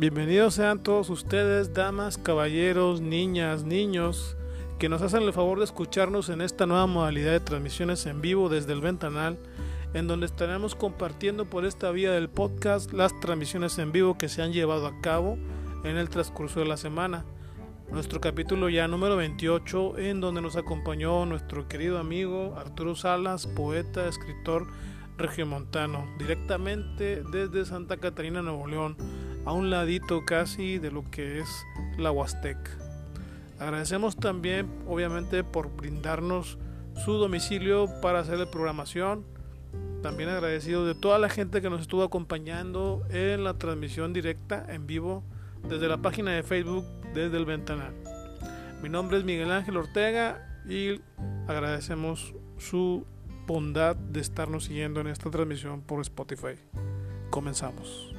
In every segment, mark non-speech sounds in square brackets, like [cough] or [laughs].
Bienvenidos sean todos ustedes, damas, caballeros, niñas, niños, que nos hacen el favor de escucharnos en esta nueva modalidad de transmisiones en vivo desde el ventanal, en donde estaremos compartiendo por esta vía del podcast las transmisiones en vivo que se han llevado a cabo en el transcurso de la semana. Nuestro capítulo ya número 28, en donde nos acompañó nuestro querido amigo Arturo Salas, poeta, escritor regiomontano, directamente desde Santa Catarina, Nuevo León, a un ladito casi de lo que es la Huasteca. Agradecemos también, obviamente, por brindarnos su domicilio para hacer la programación. También agradecido de toda la gente que nos estuvo acompañando en la transmisión directa en vivo desde la página de Facebook desde el ventanal. Mi nombre es Miguel Ángel Ortega y agradecemos su bondad de estarnos siguiendo en esta transmisión por Spotify. Comenzamos.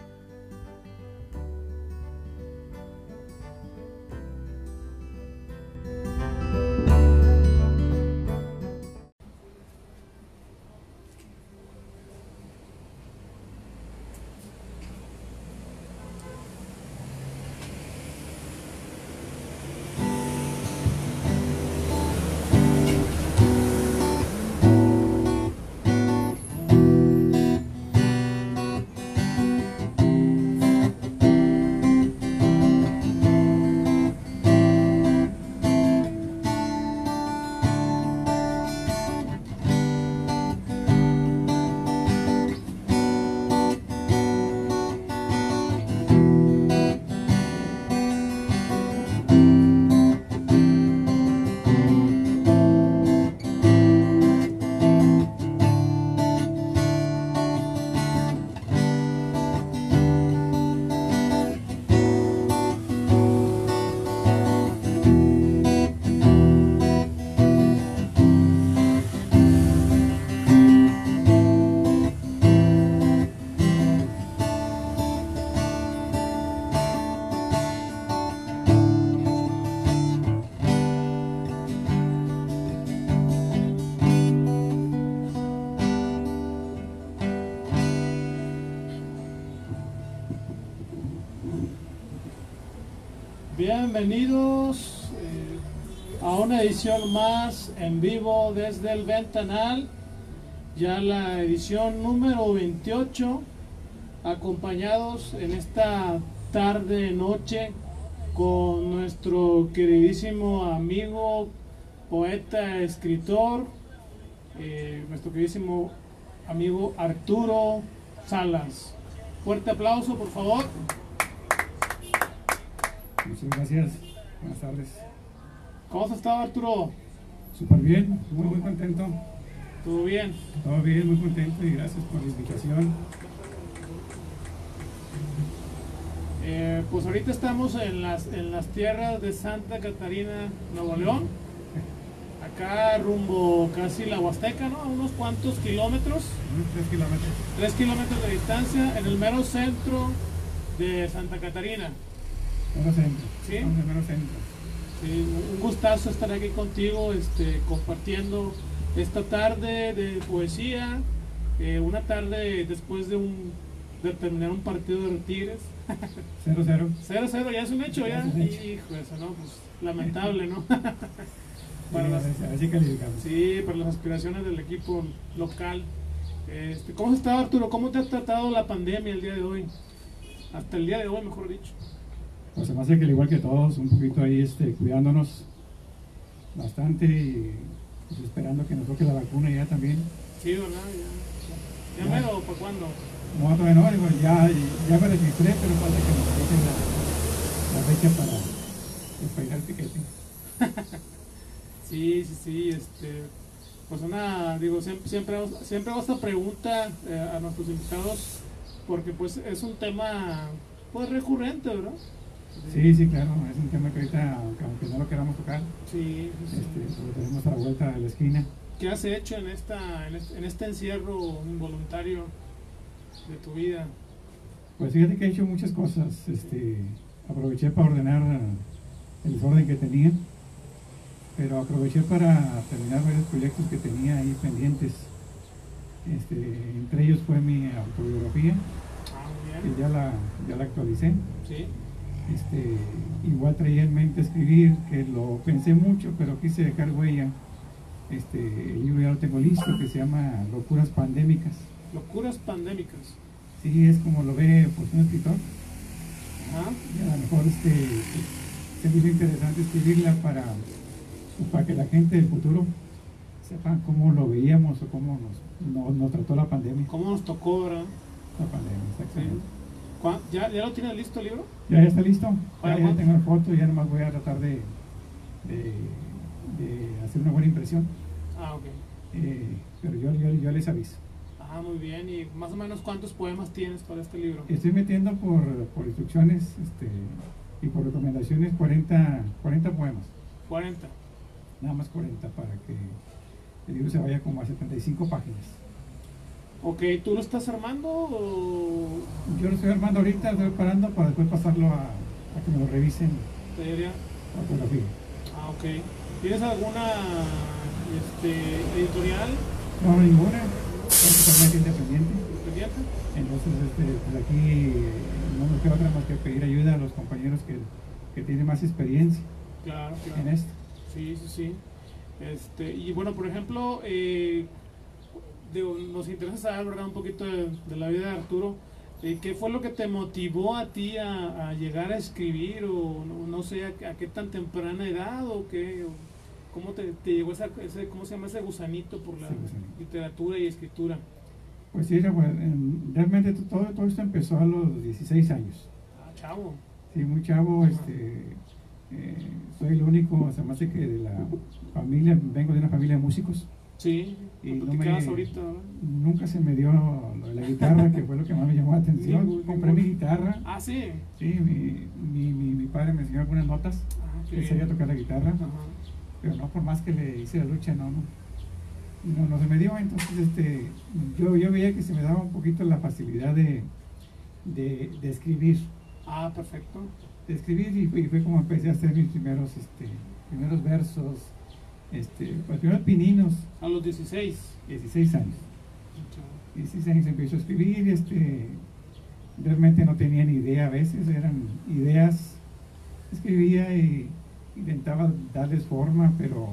Bienvenidos eh, a una edición más en vivo desde el Ventanal, ya la edición número 28, acompañados en esta tarde noche con nuestro queridísimo amigo, poeta, escritor, eh, nuestro queridísimo amigo Arturo Salas. Fuerte aplauso, por favor. Muchas gracias. Buenas tardes. ¿Cómo has estado, Arturo? Súper bien, muy, muy contento. ¿Todo bien? Todo bien, muy contento y gracias por la invitación. Eh, pues ahorita estamos en las, en las tierras de Santa Catarina, Nuevo León. Acá rumbo casi la Huasteca, ¿no? A unos cuantos kilómetros. Tres kilómetros. Tres kilómetros de distancia en el mero centro de Santa Catarina. Mero centro. Un gustazo estar aquí contigo, este, compartiendo esta tarde de poesía, eh, una tarde después de un de terminar un partido de Tigres. [laughs] Cero, cero. 0-0, ya es un hecho, Ya ya. es un hecho. Hijo, eso, ¿no? Pues lamentable, ¿no? [laughs] Para Sí, las- a ver si- a ver si calificamos. sí, para las aspiraciones del equipo local. Este, ¿Cómo has estado, Arturo? ¿Cómo te ha tratado la pandemia el día de hoy? Hasta el día de hoy, mejor dicho. Pues se me hace que al igual que todos, un poquito ahí este, cuidándonos bastante y pues, esperando que nos toque la vacuna ya también. Sí, ¿verdad? ¿Ya, ya Ya. mero? ¿Para cuándo? No, todavía no, digo, ya, ya me registré, pero falta que nos toquen la, la fecha para, pues, para al piquete. [laughs] Sí, sí, sí, este, pues una, digo, siempre, siempre, siempre hago esta pregunta eh, a nuestros invitados porque pues es un tema pues recurrente, ¿verdad? Sí, sí, claro, es un tema que ahorita, aunque- no lo queramos tocar, Sí, sí, este, lo tenemos a la vuelta de la esquina. ¿Qué has hecho en esta, en este, en este encierro involuntario de tu vida? Pues fíjate que he hecho muchas cosas. Este, aproveché para ordenar el desorden que tenía, pero aproveché para terminar varios proyectos que tenía ahí pendientes. Este, entre ellos fue mi autobiografía, Ah, que ya la, ya la actualicé. Sí. Este, igual traía en mente escribir, que lo pensé mucho, pero quise dejar huella. Este, el libro ya lo tengo listo, que se llama Locuras Pandémicas. Locuras pandémicas. Sí, es como lo ve pues, un escritor. Ajá. Y a lo mejor este, se me hizo interesante escribirla para, pues, para que la gente del futuro sepa cómo lo veíamos o cómo nos, nos, nos trató la pandemia. ¿Cómo nos tocó, verdad? La pandemia, exactamente. ¿Cuá- ¿Ya, ¿Ya lo tienes listo el libro? Ya, ya está listo. Ya, ya tengo la foto, ya nomás voy a tratar de, de, de hacer una buena impresión. Ah, ok. Eh, pero yo, yo, yo les aviso. Ah, muy bien. ¿Y más o menos cuántos poemas tienes para este libro? Estoy metiendo por, por instrucciones este, y por recomendaciones 40, 40 poemas. 40. Nada más 40 para que el libro se vaya como a 75 páginas. Ok, ¿tú lo estás armando o Yo lo estoy armando ahorita, estoy preparando para después pasarlo a, a que me lo revisen fotografía. Ah, ok. ¿Tienes alguna este, editorial No, ninguna, es totalmente independiente. pendiente? Entonces, este, pues aquí no nos queda otra más que pedir ayuda a los compañeros que, que tienen más experiencia Claro, en esto. Sí, sí, sí. Este, y bueno, por ejemplo, eh, digo, nos interesa saber, ¿verdad? Un poquito de, de la vida de Arturo. Eh, ¿Qué fue lo que te motivó a ti a, a llegar a escribir o no, no sé, a, a qué tan temprana edad o qué? o ¿Cómo te, te llegó esa, ese, cómo se llama ese gusanito por la Sí, literatura y escritura? Pues sí, pues, realmente to- todo, todo esto empezó a los 16 años. Ah, chavo. Sí, muy chavo, este, eh, soy el único, se me hace que de la familia, vengo de una familia de músicos. Sí, Y no me- ahorita. Nunca se me dio lo de la guitarra, que fue lo que más me llamó la atención. Ningún- Compré mi guitarra, Ah, sí. sí, mi, mi, mi, mi padre me enseñó algunas notas, Ah, que sabía tocar la guitarra, Ajá. pero no por más que le hice la lucha, no, no, no, no se me dio. Entonces, este, yo, yo veía que se me daba un poquito la facilidad de, de, de escribir. Ah, perfecto. de escribir y, fue- y fue como empecé a hacer mis primeros, este, primeros versos, este, pues primeros pininos, A los 16. 16 años. 16 años empiezo a escribir, este, realmente no tenía ni idea a veces, eran ideas, escribía y intentaba darles forma, pero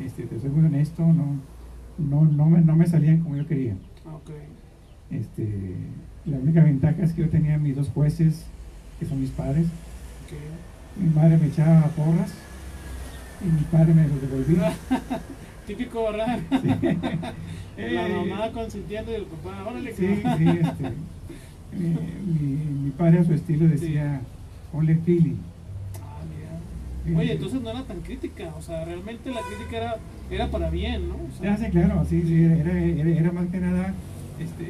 este, te soy muy honesto, no, no, no, me, no me salían como yo quería. Ah. Este, la única ventaja es que yo tenía mis dos jueces, que son mis padres. Mi madre me echaba porras y mi padre me los devolvía. Típico, ¿verdad? Sí, [laughs] La mamá consintiendo y el papá, órale, sí, que sí, este, mi, mi- mi padre a su estilo decía, ponle feeling. Ah, mira. Oye, entonces no era tan crítica, o sea, realmente la crítica era, era para bien, ¿no? O sea, Ya, sí, claro, sí, sí, era, era, era más que nada, este,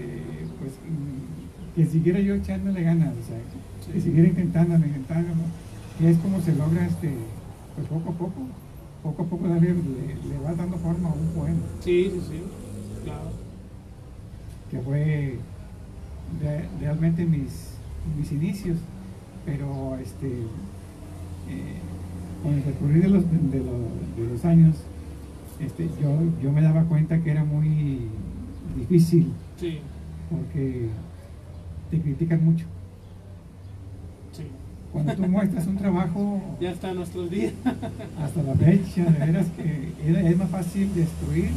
pues, mm, que siguiera yo echándole ganas, o sea, que Sí. siguiera intentándolo, intentándolo, y es como se logra, este, pues poco a poco, poco a poco darle, le, le vas dando forma a un poema. Sí, sí, sí, claro. que fue re- realmente mis, mis inicios, pero este, eh, con el recurrir de los, de, los, de los años, este, yo, yo me daba cuenta que era muy difícil Sí, porque te critican mucho. Cuando tú muestras un trabajo Ya está en nuestros días. hasta la fecha, de veras que era- es más fácil destruir,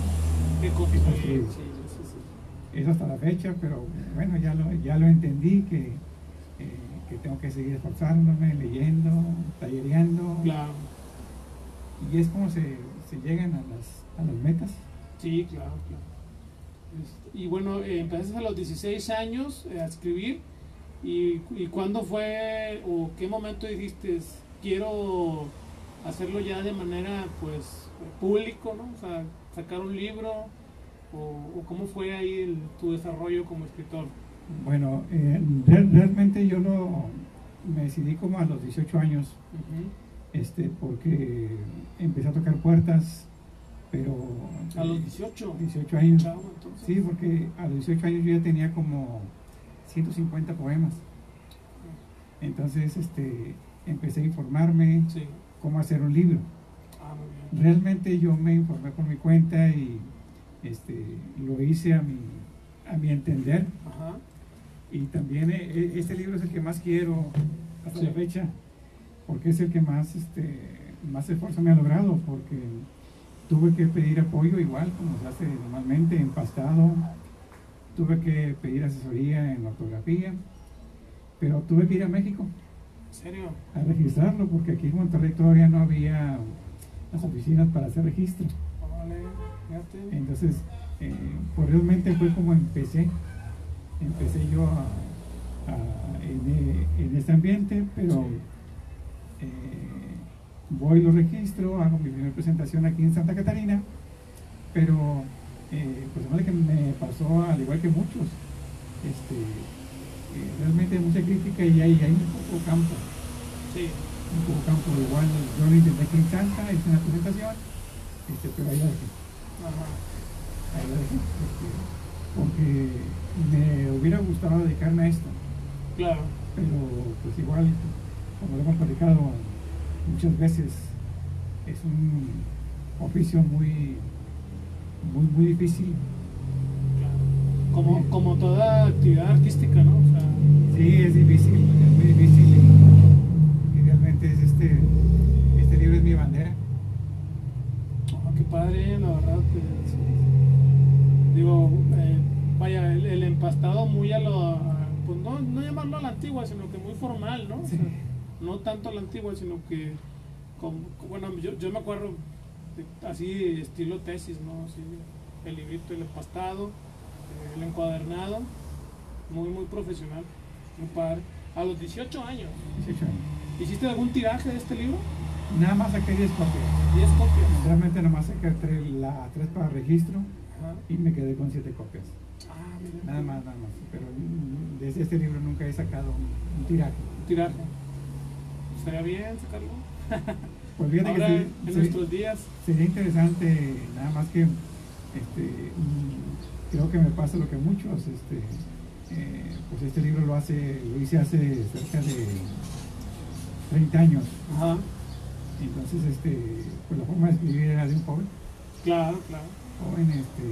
Qué construir. Sí, sí, sí. es hasta la fecha, pero bueno, ya lo, ya lo entendí que, eh, que tengo que seguir esforzándome, leyendo, tallereando, Claro. y es como se, se llegan a las, a las metas. Sí, claro, claro. Este, Y bueno, eh, empezaste a los 16 años eh, a escribir. ¿Y, ¿Y cuándo fue o qué momento dijiste, quiero hacerlo ya de manera pues público, ¿no? O sea, sacar un libro o, o cómo fue ahí el- tu desarrollo como escritor. Bueno, eh, re- realmente yo lo, me decidí como a los 18 años, este, porque empecé a tocar puertas, pero... A los 18. 18 años. Chavo. Sí, porque a los 18 años yo ya tenía como 150 poemas. Entonces, este, empecé a informarme Sí. cómo hacer un libro. Ah, muy bien. Realmente yo me informé por mi cuenta y este, lo hice a mi, a mi entender. Ajá. Y también eh, eh, este libro es el que más quiero hasta Sí. la fecha, porque es el que más, este, más esfuerzo me ha logrado, porque tuve que pedir apoyo igual como se hace normalmente, empastado, tuve que pedir asesoría en ortografía, pero tuve que ir a México ¿En serio? a registrarlo, porque aquí en Monterrey todavía no había las oficinas para hacer registro. Entonces, eh, pues realmente fue como empecé. Empecé yo a- a- en, en este ambiente, pero eh, voy, lo registro, hago mi primera presentación aquí en Santa Catarina, pero eh, pues además de que me pasó al igual que muchos, este, eh, realmente mucha crítica y hay, hay un poco campo Sí. un poco campo igual yo lo intenté aquí en Santa, hice una presentación, este, pero ahí la dejé. Ajá. Ahí la dejé, este, porque me hubiera gustado dedicarme a esto, Claro. pero pues igual, como lo hemos platicado muchas veces, es un oficio muy, muy, muy difícil. Como, como toda actividad artística, ¿no? O sea, Sí, es difícil, es muy difícil y, realmente es este, este libro es mi bandera. oh, qué padre, la verdad. Digo, eh, vaya, el, el empastado muy a lo. a- pues no, no llamarlo a la antigua, sino que muy formal, ¿no? O sea, Sí. no tanto a la antigua, sino que. Como, bueno, yo, yo me acuerdo de- así, estilo tesis, ¿no? Así, el librito, el empastado, eh, el encuadernado, muy, muy profesional, muy padre. A los 18 años, 18 años. ¿hiciste algún tiraje de este libro? Nada más saqué 10 copias. 10 copias. Realmente nada más saqué tres, la 3 para registro Ajá. y me quedé con 7 copias. Ah, mira. Nada más, nada más. Pero mm, desde este libro nunca he sacado un, un tiraje. tiraje. Estaría bien sacarlo. [laughs] Pues fíjate Ahora, que en sí- nuestros días. sería interesante, nada más que este, creo que me pasa lo que muchos, este, eh, pues este libro lo hace, lo hice hace cerca de 30 años. Ajá. Entonces, este, pues la forma de escribir era de un joven. Claro, claro. joven, este,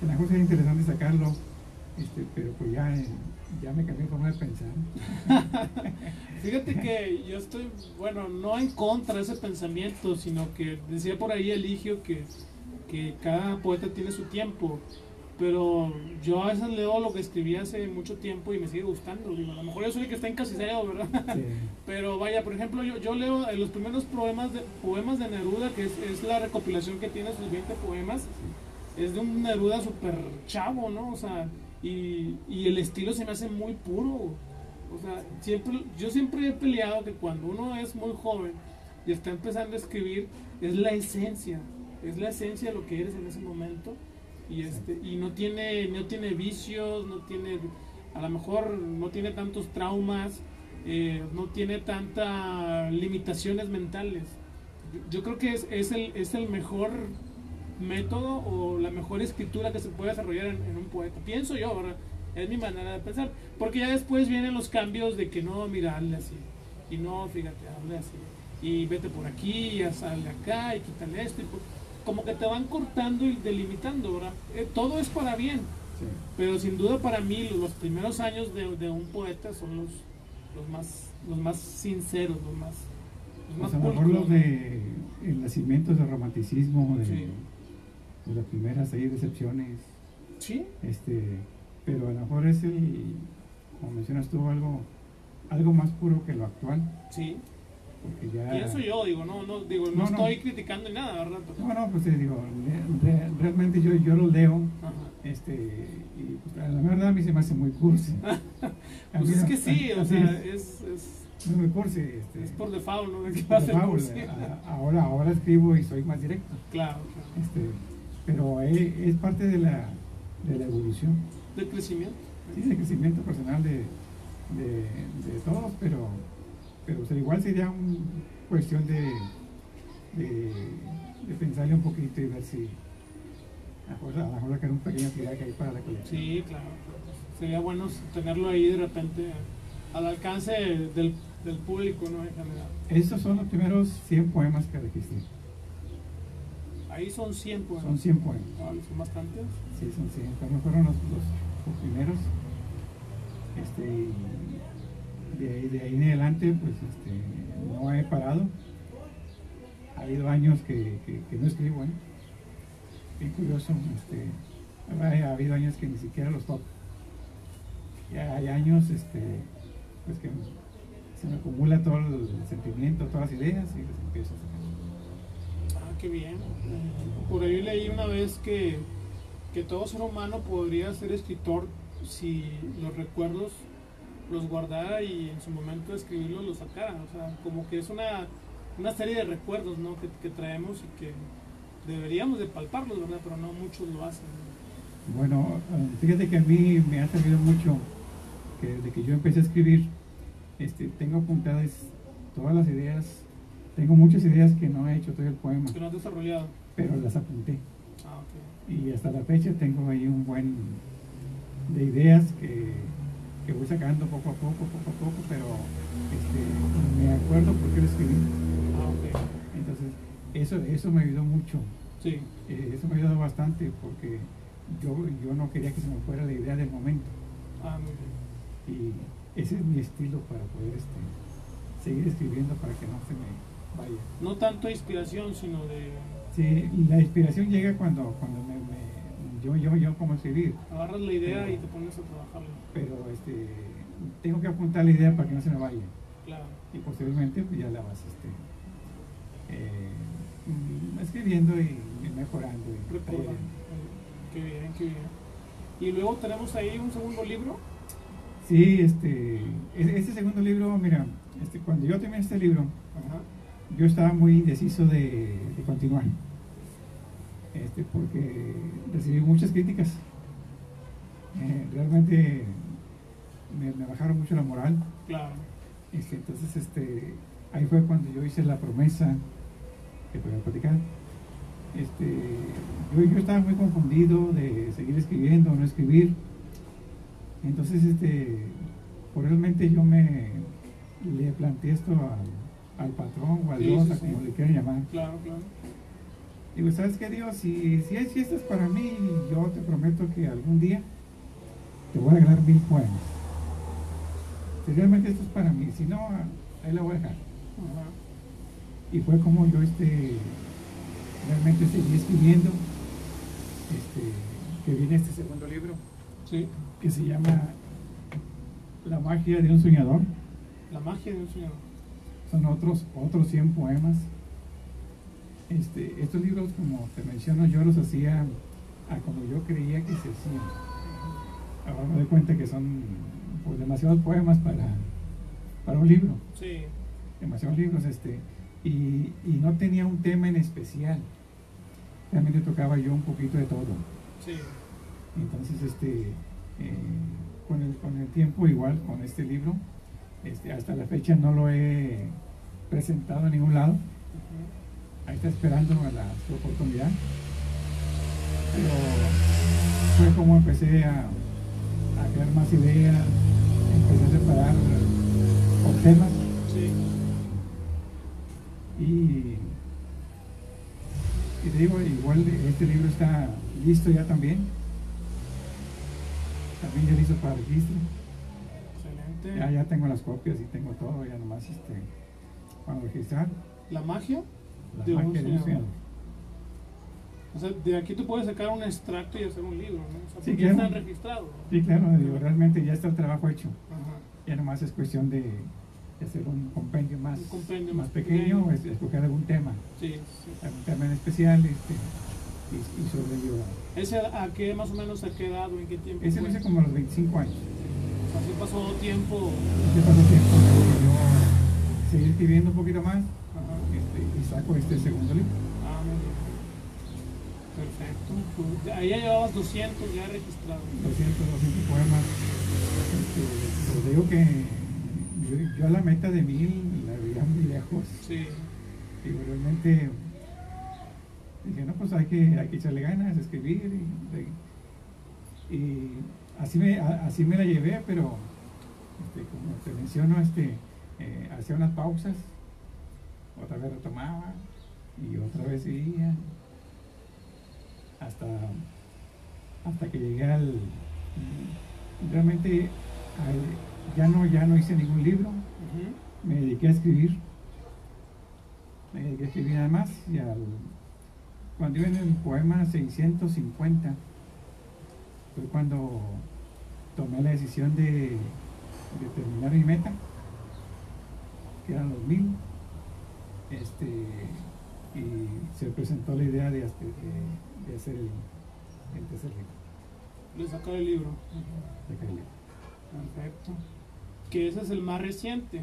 que a lo mejor sería interesante sacarlo, este, pero pues ya, ya me cambié de forma de pensar. [laughs] Fíjate que yo estoy, bueno, no en contra de ese pensamiento, sino que decía por ahí Eligio que, que cada poeta tiene su tiempo. Pero yo a veces leo lo que escribí hace mucho tiempo y me sigue gustando. Digo, a lo mejor yo soy el que está encasillado, ¿verdad? Sí. [laughs] Pero vaya, por ejemplo, yo, yo leo eh, los primeros poemas de, poemas de Neruda, que es, es la recopilación que tiene sus 20 poemas. Es de un Neruda súper chavo, ¿no? O sea, y, y el estilo se me hace muy puro. O sea, siempre, yo siempre he peleado que cuando uno es muy joven y está empezando a escribir, es la esencia. Es la esencia de lo que eres en ese momento. Y, este, y no, tiene, no tiene vicios, no tiene, a lo mejor no tiene tantos traumas, eh, no tiene tantas limitaciones mentales. Yo, yo creo que es, es, el, es el mejor método o la mejor escritura que se puede desarrollar en, en un poeta. Pienso yo, ¿verdad? Es mi manera de pensar. Porque ya después vienen los cambios de que no, mira, hazle así. Y no, fíjate, hazle así. Y vete por aquí, y sale acá, y quítale esto. Y por- como que te van cortando y delimitando, ¿verdad? Eh, todo es para bien. Sí. Pero sin duda para mí los primeros años de, de un poeta son los, los, más, los más sinceros, los más, los más Pues a lo mejor los de el nacimiento del romanticismo, de, Sí. de las primeras seis decepciones, Sí, este, pero a lo mejor es el, como mencionas tú, algo, algo más puro que lo actual, sí. porque ya... Pienso yo, digo, no, no, digo, no, No, no. estoy criticando ni nada, ¿verdad? No, no, pues te digo, re- re- realmente yo, yo lo leo, Ajá. este, y pues, la verdad a mí se me hace muy cursi. [laughs] Pues mí es que sí, o sea, es. es, es, Es muy cursi. Este, es por default, ¿no? Que por default, cursi. a- ahora, ahora escribo y soy más directo. Claro, claro. Este, pero es, es parte de la, de la evolución, De crecimiento. sí, de crecimiento personal de, de, de todos, pero, pero o sea, igual sería una cuestión de, de, de pensarle un poquito y ver si a lo mejor, a lo mejor sacar un pequeño tiraje ahí para la colección. Sí, claro. Sería bueno tenerlo ahí de repente al alcance del, del público, ¿no? En general. Estos son los primeros 100 poemas que registré. Ahí son 100 poemas. Son 100 poemas. Son bastantes. Sí, son 100. También fueron los, los primeros. Este, de ahí, de ahí en adelante, pues este, no he parado. Ha habido años que, que, que no escribo, ¿eh? Bien curioso, este, ha habido años que ni siquiera los toco. Y hay años este, pues que se me acumula todo el sentimiento, todas las ideas y las empiezo a sacar. Ah, qué bien. Por ahí leí una vez que, que todo ser humano podría ser escritor si los recuerdos los guardara y en su momento de escribirlos los sacara. O sea, como que es una, una serie de recuerdos ¿no? que, que traemos y que deberíamos de palparlos, ¿verdad? Pero no muchos lo hacen. Bueno, fíjate que a mí me ha servido mucho que desde que yo empecé a escribir, este, tengo apuntadas todas las ideas, tengo muchas ideas que no he hecho todo el poema. Que no has desarrollado. Pero las apunté. Ah, Y hasta la fecha tengo ahí un buen de ideas que, que voy sacando poco a poco, poco a poco, pero este, me acuerdo por qué lo escribí. Ah, Entonces, eso, eso me ayudó mucho. Sí. Eh, eso me ha ayudado bastante porque yo, yo no quería que se me fuera la idea del momento. Ah, muy bien. Y ese es mi estilo para poder este, seguir escribiendo para que no se me vaya. No tanto inspiración, sino de... Sí, la inspiración llega cuando, cuando me, yo, yo, yo como escribir. Agarras la idea y te pones a trabajarla. Pero este, tengo que apuntar la idea para que no se me vaya. Claro. Y posteriormente pues, ya la vas este, eh, escribiendo y, mejorando. Y Qué bien, qué bien. Y luego tenemos ahí un segundo libro. Sí, este, este segundo libro, mira, este, cuando yo terminé este libro, yo estaba muy indeciso de, continuar, este, porque recibí muchas críticas. Eh, realmente me, bajaron mucho la moral. Claro. Este, entonces, este, ahí fue cuando yo hice la promesa que voy a platicar. Este, yo, yo estaba muy confundido de seguir escribiendo o no escribir. Entonces, este, realmente yo me le planteé esto al, patrón o al Dios, como le quieran llamar. Claro, claro. Digo, ¿sabes qué, Dios? Si, si hay fiestas para mí, yo te prometo que algún día te voy a regalar mil poemas. Si realmente esto es para mí, si no, ahí la voy a dejar. Y fue como yo este, realmente seguí escribiendo, este, que viene este segundo libro, que se llama La magia de un soñador. La magia de un soñador. Son otros, otros 100 poemas. Este, estos libros, como te menciono, yo los hacía a como yo creía que se hacían. Ahora me doy cuenta que son pues, demasiados poemas para, para un libro. Sí. Demasiados libros. Este, y, y, no tenía un tema en especial. Realmente tocaba yo un poquito de todo. Sí. Entonces, este, eh, con, el, con, el, tiempo, igual con este libro, este, hasta la fecha no lo he presentado en ningún lado. Ahí está esperando a la, oportunidad. Pero fue como empecé a, a crear más ideas, empecé a separar por temas. Sí. Y, y te digo, igual este libro está listo ya también. También ya listo para registro. Excelente. Ya, ya tengo las copias y tengo todo, ya nomás este, para registrar. ¿La magia? De un O sea, aquí tú puedes sacar un extracto y hacer un libro, ¿no? O sea, sí, claro. ya están registrados. Sí, claro, digo, realmente ya está el trabajo hecho. Ajá. Ya nomás es cuestión de hacer un compendio más, más, pequeño, o escoger algún tema. Sí, sí. Algún tema en especial este, y, y sobrellevar. ¿Ese a qué más o menos ha quedado? ¿En qué tiempo? Ese lo hice como a los 25 años. Así pasó tiempo. Así pasó tiempo. Yo seguí escribiendo un poquito más este, saco este segundo libro. Ah, muy bien. Perfecto. Pues, ahí ya llevabas 200 ya registrados. 200, 200 poemas. Este, pues digo que yo, a la meta de mil la veía muy lejos. Sí. Y realmente dije, no, pues hay que, hay que echarle ganas, escribir. Y, así, me, así me la llevé, pero este, como te menciono, este, eh, hacía unas pausas, otra vez retomaba y otra vez seguía. Hasta, hasta que llegué al. Realmente al, ya no, ya no hice ningún libro, me dediqué a escribir. Me dediqué a escribir nada más y al, cuando iba en el poema 650 fue cuando tomé la decisión de, de terminar mi meta, que eran los mil. Este, y se presentó la idea de, hacer- de- de hacer el, el tercer libro, Le sacar el libro. De. Perfecto. Que ese es el más reciente.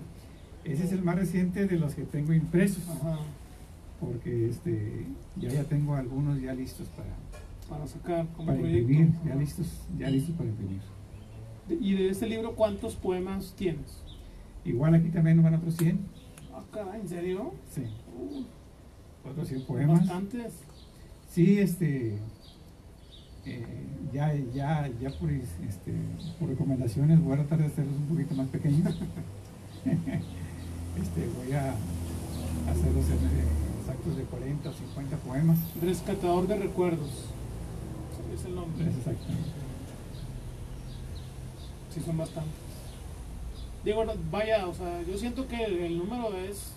Ese es el más reciente de los que tengo impresos, Ajá. porque este, ya, ya tengo algunos ya listos para, Para sacar como para proyecto. imprimir, ya listos, ya listos para imprimir. De- ¿Y de este libro cuántos poemas tienes? Igual aquí también van otros 100, Ah, caray, ¿en serio? sí, Uh, otros 100 poemas. Bastantes. Sí, este, eh, ya, ya, ya por, este, por recomendaciones voy a tratar de hacerlos un poquito más pequeños. [laughs] este, voy a hacerlos en eh, exactos de 40 o 50 poemas. Rescatador de recuerdos. Es el nombre. Exacto. Sí, son bastantes. Digo, vaya, o sea, yo siento que el, el número es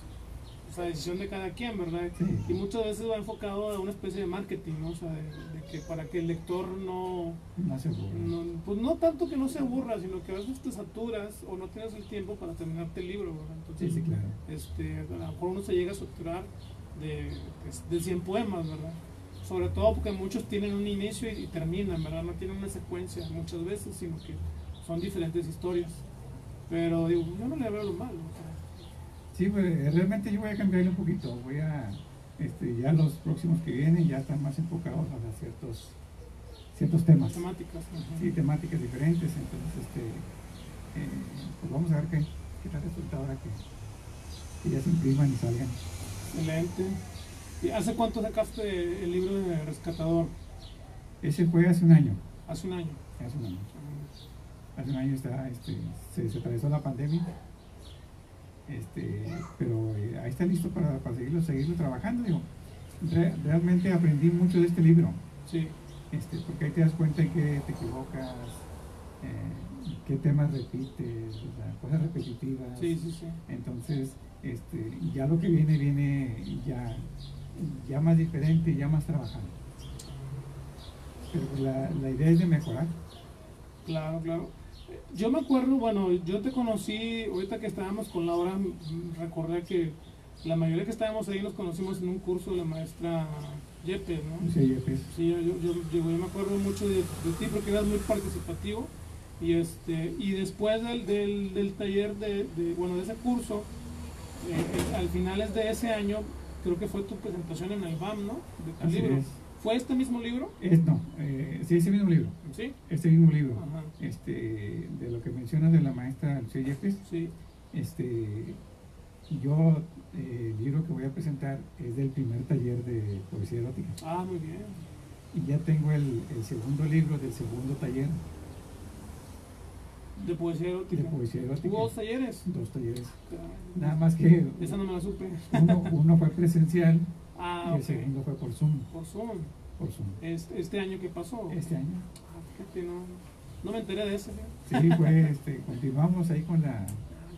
o sea, decisión de cada quien, ¿verdad? Sí. Y muchas veces va enfocado a una especie de marketing, ¿no? O sea, de, de que para que el lector no, No se no, Pues no tanto que no se aburra, sino que a veces te saturas o no tienes el tiempo para terminarte el libro, ¿verdad? Entonces, Sí, sí, claro. este, a lo mejor uno se llega a saturar de, de 100 poemas, ¿verdad? Sobre todo porque muchos tienen un inicio y, y terminan, ¿verdad? No tienen una secuencia muchas veces, sino que son diferentes historias. Pero digo, yo no le veo lo malo. Sí, pues realmente yo voy a cambiarle un poquito. Voy a, este, ya los próximos que vienen ya están más enfocados a ciertos, ciertos temas. temáticas. ajá. Sí, temáticas diferentes. Entonces, este, eh, pues vamos a ver qué, qué tal resulta ahora que, que ya se impriman y salgan. Excelente. ¿Y hace cuánto sacaste el libro de Rescatador? Ese fue hace un año. Hace un año. Hace un año. Hace un año está, este, se, se atravesó la pandemia. Este, pero eh, ahí está listo para, para seguirlo, seguirlo trabajando. Digo, Re- realmente aprendí mucho de este libro. Sí, este, porque ahí te das cuenta en que te equivocas, eh, qué temas repites, o sea, cosas repetitivas. sí, sí, sí. Entonces, este, ya lo que viene, viene ya, ya más diferente, ya más trabajado. Pero la, la idea es de mejorar. Claro, claro. Yo me acuerdo, bueno, yo te conocí, ahorita que estábamos con Laura, recordé que la mayoría que estábamos ahí nos conocimos en un curso de la maestra Yepes, ¿no? Sí, pues, Sí, yo, yo, yo, yo me acuerdo mucho de, de ti porque eras muy participativo y este y después del, del, del taller de, de- bueno de ese curso eh, eh, al finales de ese año creo que fue tu presentación en el BAM, ¿no? De tu libro. es. ¿Fue este mismo libro? es, no, eh, sí, ese mismo libro, Sí, este mismo libro, Ajá. este, de lo que mencionas de la maestra Lucía Yepes, sí. este, yo, eh, el libro que voy a presentar es del primer taller de poesía erótica. Ah, muy bien. Y ya tengo el, el segundo libro del segundo taller De poesía erótica. de poesía erótica. ¿Hubo dos talleres? Dos talleres. Nada más que Esa no me la supe. uno, uno fue presencial Ah, y el segundo fue por Zoom. Por Zoom. Por Zoom. Este, este año que pasó. Este año. Ah, fíjate, no, no me enteré de ese. fíjate. Sí, fue, este, continuamos ahí con la, Ah,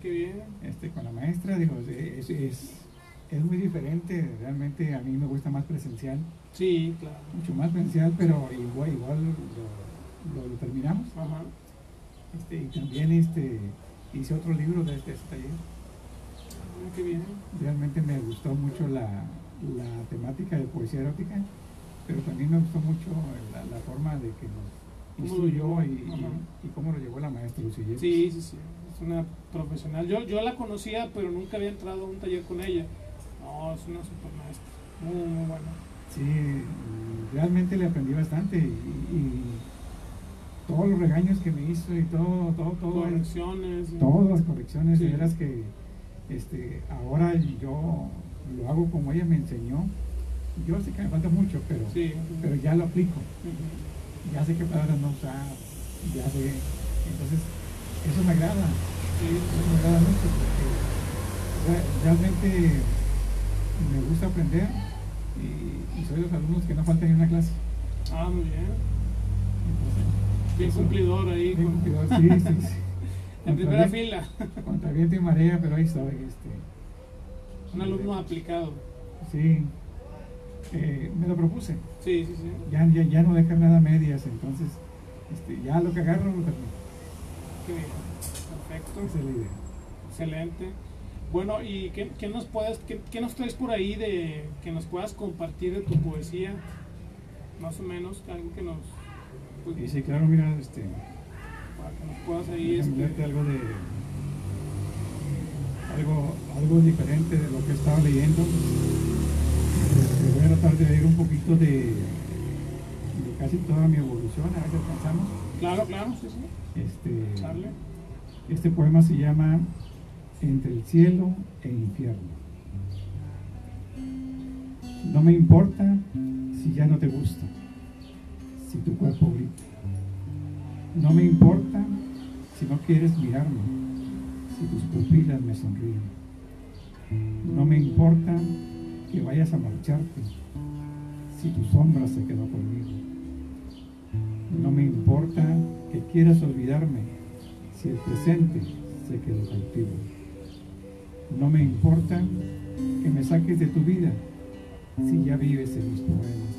qué bien. este, con la maestra. Digo, es, es, es muy diferente. Realmente a mí me gusta más presencial, Sí, claro. mucho más presencial, pero igual, igual lo, lo- lo terminamos. Ajá. Este, y también este, hice otro libro de este, este taller. Ah, qué bien. Realmente me gustó mucho la, la temática de poesía erótica, pero también me gustó mucho la, la forma de que nos instruyó y, y- cómo lo llevó la maestra Lucía. Sí, sí, sí. Es una profesional. Yo, yo la conocía, pero nunca había entrado a un taller con ella. No, es una super maestra. Muy, muy buena. Sí, realmente le aprendí bastante y, y todos los regaños que me hizo y todo, todo, todo, Correcciones. todas las correcciones, Sí. de veras que este, ahora yo lo hago como ella me enseñó. Yo sé que me falta mucho, pero, Sí. pero ya lo aplico. Ya sé qué palabras no usar, ya sé. Entonces, eso me agrada, Sí. eso me agrada mucho porque re- realmente me gusta aprender y, y soy de los alumnos que no faltan en una clase. Ah, muy bien. Entonces, Bien eso- cumplidor ahí. bien con- cumplidor, sí, sí, sí. [laughs] En primera fila. Contra viento y marea, pero ahí estoy. Este, Un alumno aplicado. Sí. Eh, me lo propuse. Sí, sí, sí. Ya, ya, ya no dejar nada medias, entonces este, ya lo que agarro lo termino. Qué bien. Perfecto. Esa es la idea. Excelente. Bueno, ¿y qué, qué nos puedes, qué, qué nos traes por ahí de que nos puedas compartir de tu poesía? Más o menos, algo que nos, pues, Y sí, claro, mira, este, para que nos puedas ahí, este, algo de algo, algo diferente de lo que estaba leyendo. Este, voy a tratar de leer un poquito de, de casi toda mi evolución, a ver si alcanzamos. claro, claro, sí, sí. Este. Este poema se llama Entre el cielo e infierno. No me importa si ya no te gusta, si tu cuerpo grita. No me importa si no quieres mirarme, si tus pupilas me sonríen. No me importa que vayas a marcharte, si tu sombra se quedó conmigo. No me importa que quieras olvidarme, si el presente se quedó contigo. No me importa que me saques de tu vida si ya vives en mis poemas.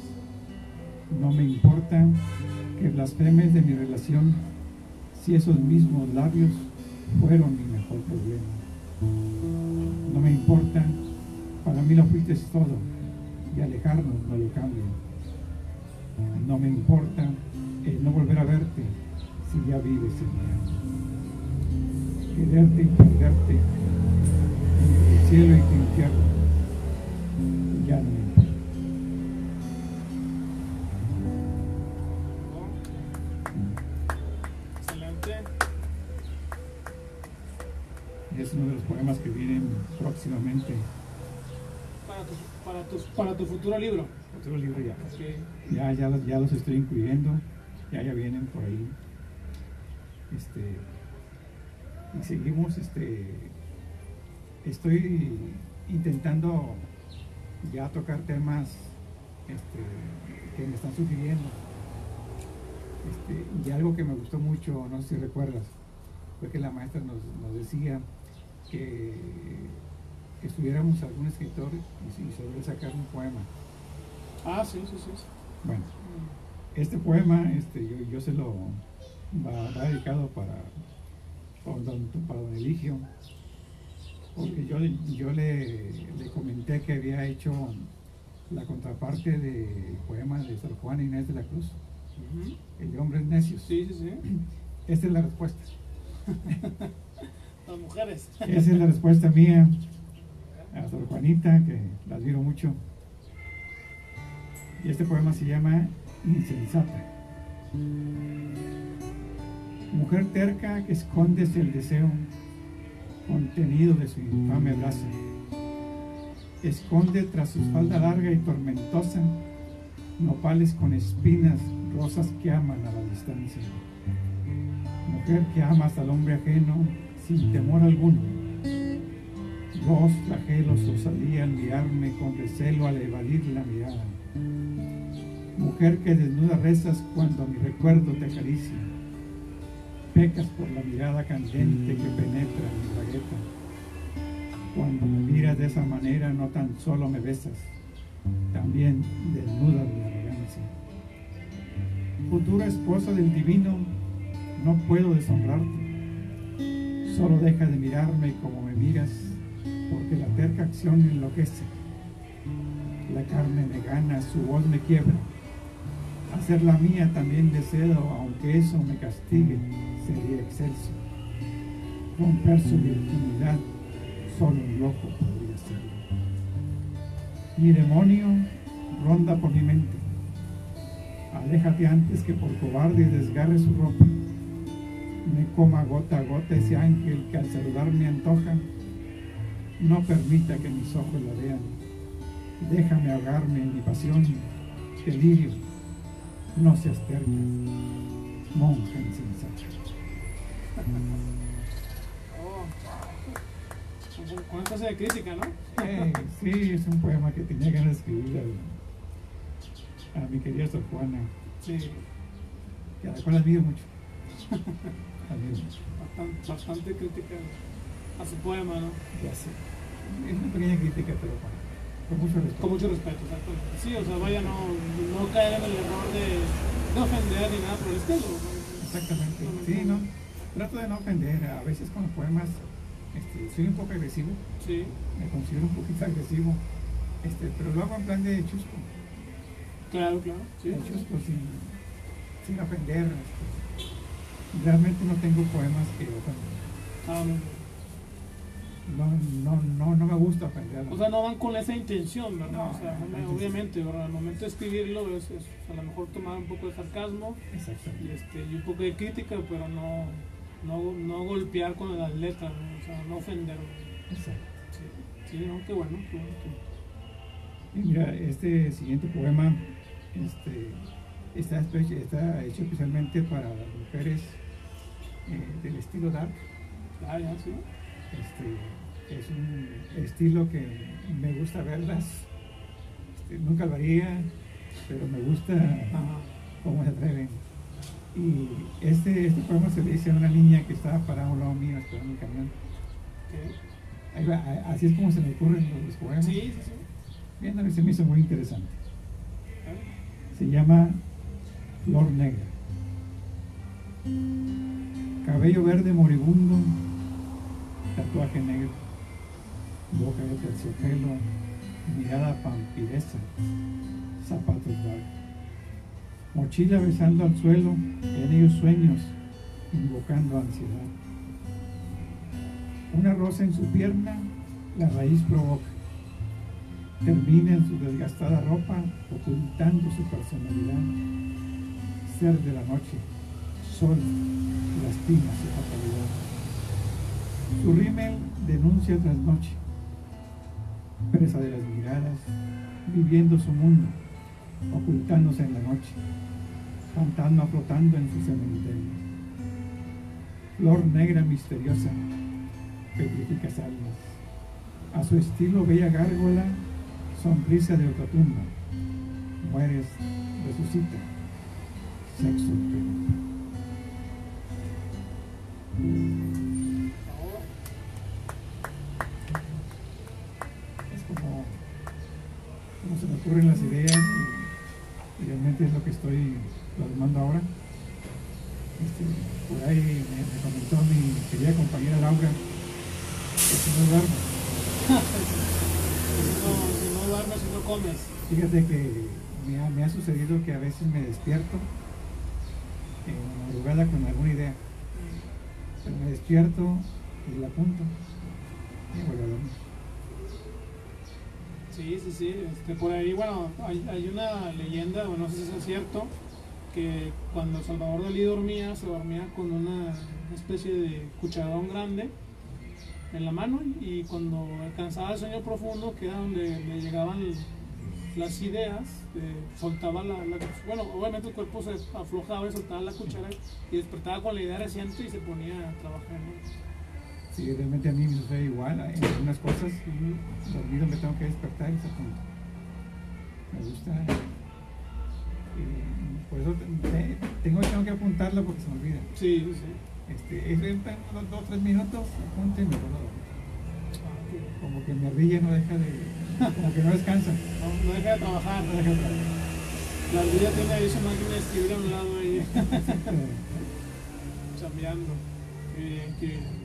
No me importa que blasfemes de mi relación si esos mismos labios fueron No me importa, para mí lo fuiste todo. Y alejarnos no lo cambia. No me importa el no volver a verte si ya vives en alma. Quererte y perderte entre el cielo y tu infierno. Ya no próximamente. Para tu, para tu, para tu futuro libro. Otro libro ya. Ya, ya, los- ya los estoy incluyendo. Ya, ya vienen por ahí. Este, y seguimos, este, estoy intentando ya tocar temas este, que me están sugiriendo. Este, y algo que me gustó mucho, no sé si recuerdas, fue que la maestra nos, nos decía que, que estuviéramos algún escritor y, si- sobre sacar un poema. Ah, sí, sí, sí. Bueno, este poema este, yo, yo se lo va, va dedicado para, para don, para don Eligio, porque yo, yo le, le comenté que había hecho la contraparte del poema de Sor Juana Inés de la Cruz. El de hombres necios. Sí, sí, sí. Esta es la respuesta. [laughs] Las mujeres. Esa es la respuesta mía a Sor Juanita, que la admiro mucho. Y este poema se llama Insensata. Mujer terca que escondes el deseo contenido de su infame brazo. Esconde tras su falda larga y tormentosa nopales con espinas, rosas que aman a la distancia. Mujer que amas al hombre ajeno sin temor alguno. Dos flagelos osadían mirarme con recelo al evadir la mirada. Mujer que desnuda rezas cuando mi recuerdo te acaricia. Pecas por la mirada candente que penetra en mi bragueta. Cuando me miras de esa manera no tan solo me besas, también desnudas mi arrogancia. Futura esposa del divino, no puedo deshonrarte. Solo deja de mirarme como me miras, porque la terca acción enloquece. La carne me gana, su voz me quiebra. Hacer la mía también deseo, aunque eso me castigue, sería excelso. Romper su virginidad, solo un loco podría hacerlo. Mi demonio ronda por mi mente. Aléjate antes que por cobarde desgarre su ropa. Me coma gota a gota ese ángel que al saludar me antoja. No permita que mis ojos la vean. Déjame ahogarme en mi pasión, delirio. No seas terca, monja insensata. Oh. Esta de crítica, ¿no? Eh, sí, es un poema que tenía ganas de escribir a, a mi querida Sor Juana, Sí. que a la cual admiro mucho. [laughs] bastante, bastante crítica a su poema, ¿no? Ya sé. Es una pequeña crítica, pero con mucho respeto. Con mucho respeto, exactamente. Sí, o sea, vaya, no, no caer en el error de, de ofender ni nada por el estilo. Exactamente. Sí, no. Trato de no ofender. A veces con los poemas este, soy un poco agresivo. Sí. Me considero un poquito agresivo. Este, pero lo hago en plan de chusco. Claro, claro. Sí. De chusco, sin, sin ofender. Este. Realmente no tengo poemas que ofendan. Ah, no. No, no, no, no me gusta ofender. O sea, no van con esa intención, ¿verdad? No, o sea, no, obviamente, ¿verdad? Al momento de escribirlo es, es a lo mejor tomar un poco de sarcasmo y, este, y un poco de crítica, pero no, no, no golpear con las letras, ¿no? o sea, no ofender. Exacto. Sí, sí, no, qué bueno, qué bueno. Y mira, este siguiente poema este, está, está hecho especialmente para las mujeres eh, del estilo dark. Ah, ya, sí. Este, es un estilo que me gusta verlas. Este, nunca lo haría, pero me gusta cómo se atreven. Y este, este poema se le dice a una niña que estaba parada a un lado mío esperando el camión. Ahí va, así es como se me ocurren los, poemas. Sí, sí, sí. Viéndolo se me hizo muy interesante. Se llama Flor Negra. Cabello verde moribundo, tatuaje negro, boca de terciopelo, mirada pampiresa, zapatos largos. Mochila besando al suelo, en ellos sueños, invocando ansiedad. Una rosa en su pierna, la raíz provoca. Termina en su desgastada ropa, ocultando su personalidad. Ser de la noche, sol, lastima su fatalidad. Su rímel denuncia tras noche, presa de las miradas, viviendo su mundo, ocultándose en la noche, fantasma flotando en su cementerio. Flor negra misteriosa, petrificas almas. A su estilo bella gárgola, sonrisa de otra tumba. Mueres, resucita, sexo. Ocurren las ideas y, realmente es lo que estoy plasmando ahora. Este, por ahí me, me comentó mi querida compañera Laura que si no duermo. Si [laughs] no, si no duermes, si no comes. Fíjate que me ha, me ha sucedido que a veces me despierto en la madrugada con alguna idea. Pero me despierto y la apunto y vuelvo a dormir. Sí, sí, sí. Este, por ahí, bueno, hay, hay una leyenda, bueno, no sé si es cierto, que cuando Salvador Dalí dormía, se dormía con una especie de cucharadón grande en la mano y cuando alcanzaba el sueño profundo, que era donde le llegaban las ideas, eh, soltaba la, la- Bueno, obviamente el cuerpo se aflojaba y soltaba la cuchara y despertaba con la idea reciente y se ponía a trabajar. Sí, realmente a mí me sucede igual. En algunas cosas, dormido me tengo que despertar y se apunta. Me gusta. por eso te- te- tengo, tengo que apuntarlo porque se me olvida. Sí, sí. Este, es unos dos, tres minutos, apunte y me. Ah. Como que mi ardilla no deja de. como que no descansa. [laughs] No, no deja de trabajar. No deja de trabajar. La ardilla tiene ahí su máquina de escribir a un lado ahí, [laughs] Eh, chambeando. Qué bien, qué bien.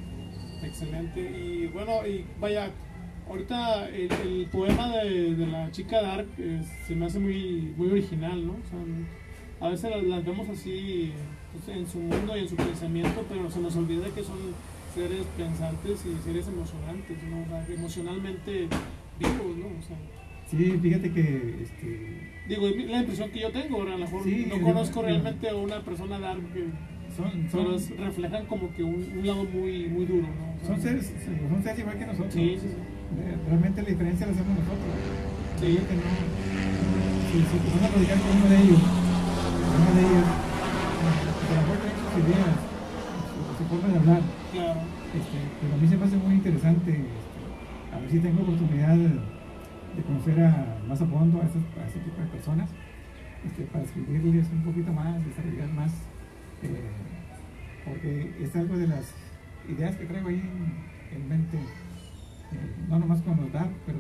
Excelente. Y bueno, y vaya, ahorita el, el poema de, de la chica Dark eh, se me hace muy, muy original, ¿no? O sea, a veces las, las vemos así pues, en su mundo y en su pensamiento, pero se nos olvida que son seres pensantes y seres emocionantes, ¿no? O sea, emocionalmente vivos, ¿no? O sea, Sí, fíjate que este, Digo, es la impresión que yo tengo, ahora a lo mejor Sí, no conozco realmente a una persona dark, que- son, reflejan como que un, un lado muy, muy duro, son, seres, son seres igual que nosotros. Sí, sí, sí. Realmente la diferencia la hacemos nosotros. Sí. Realmente no. Si, si te vas a platicar con uno de ellos, uno de ellos, a lo mejor tiene sus ideas, su, forma de hablar. Claro. Este, pero a mí se me hace muy interesante. este, a ver si tengo oportunidad de, de conocer a, más a fondo a, estas- a este tipo de personas este, para escribirles un poquito más, desarrollar más eh, porque es algo de las ideas que traigo ahí en, en mente, eh, no nomás con los DAR, pero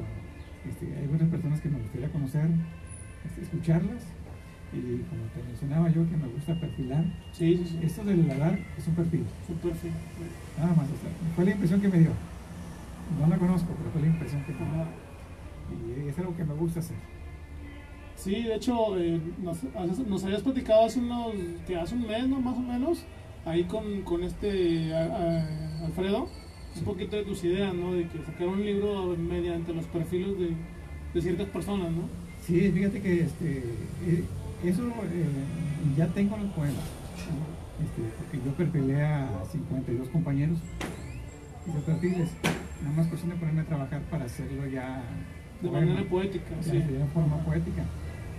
este, hay buenas personas que me gustaría conocer, este, escucharlas, y como te mencionaba yo que me gusta perfilar, Sí, sí, sí. esto del DAR es un perfil, Un perfil. nada más, o sea, fue la impresión que me dio. No la conozco, pero fue la impresión que me dio. Y es algo que me gusta hacer. Sí, de hecho, eh, nos, nos habías platicado hace unos, que hace un mes, ¿no? Más o menos, ahí con, con este a- a- Alfredo, un poquito de tus ideas, ¿no? De que sacar un libro mediante los perfiles de, de ciertas personas, ¿no? Sí, fíjate que este, eh, eso eh, ya tengo los poemas, ¿no? este, porque yo perfilé a 52 compañeros de perfiles, nada más cuestión de ponerme a trabajar para hacerlo ya De manera poética, ya, sí. en forma poética,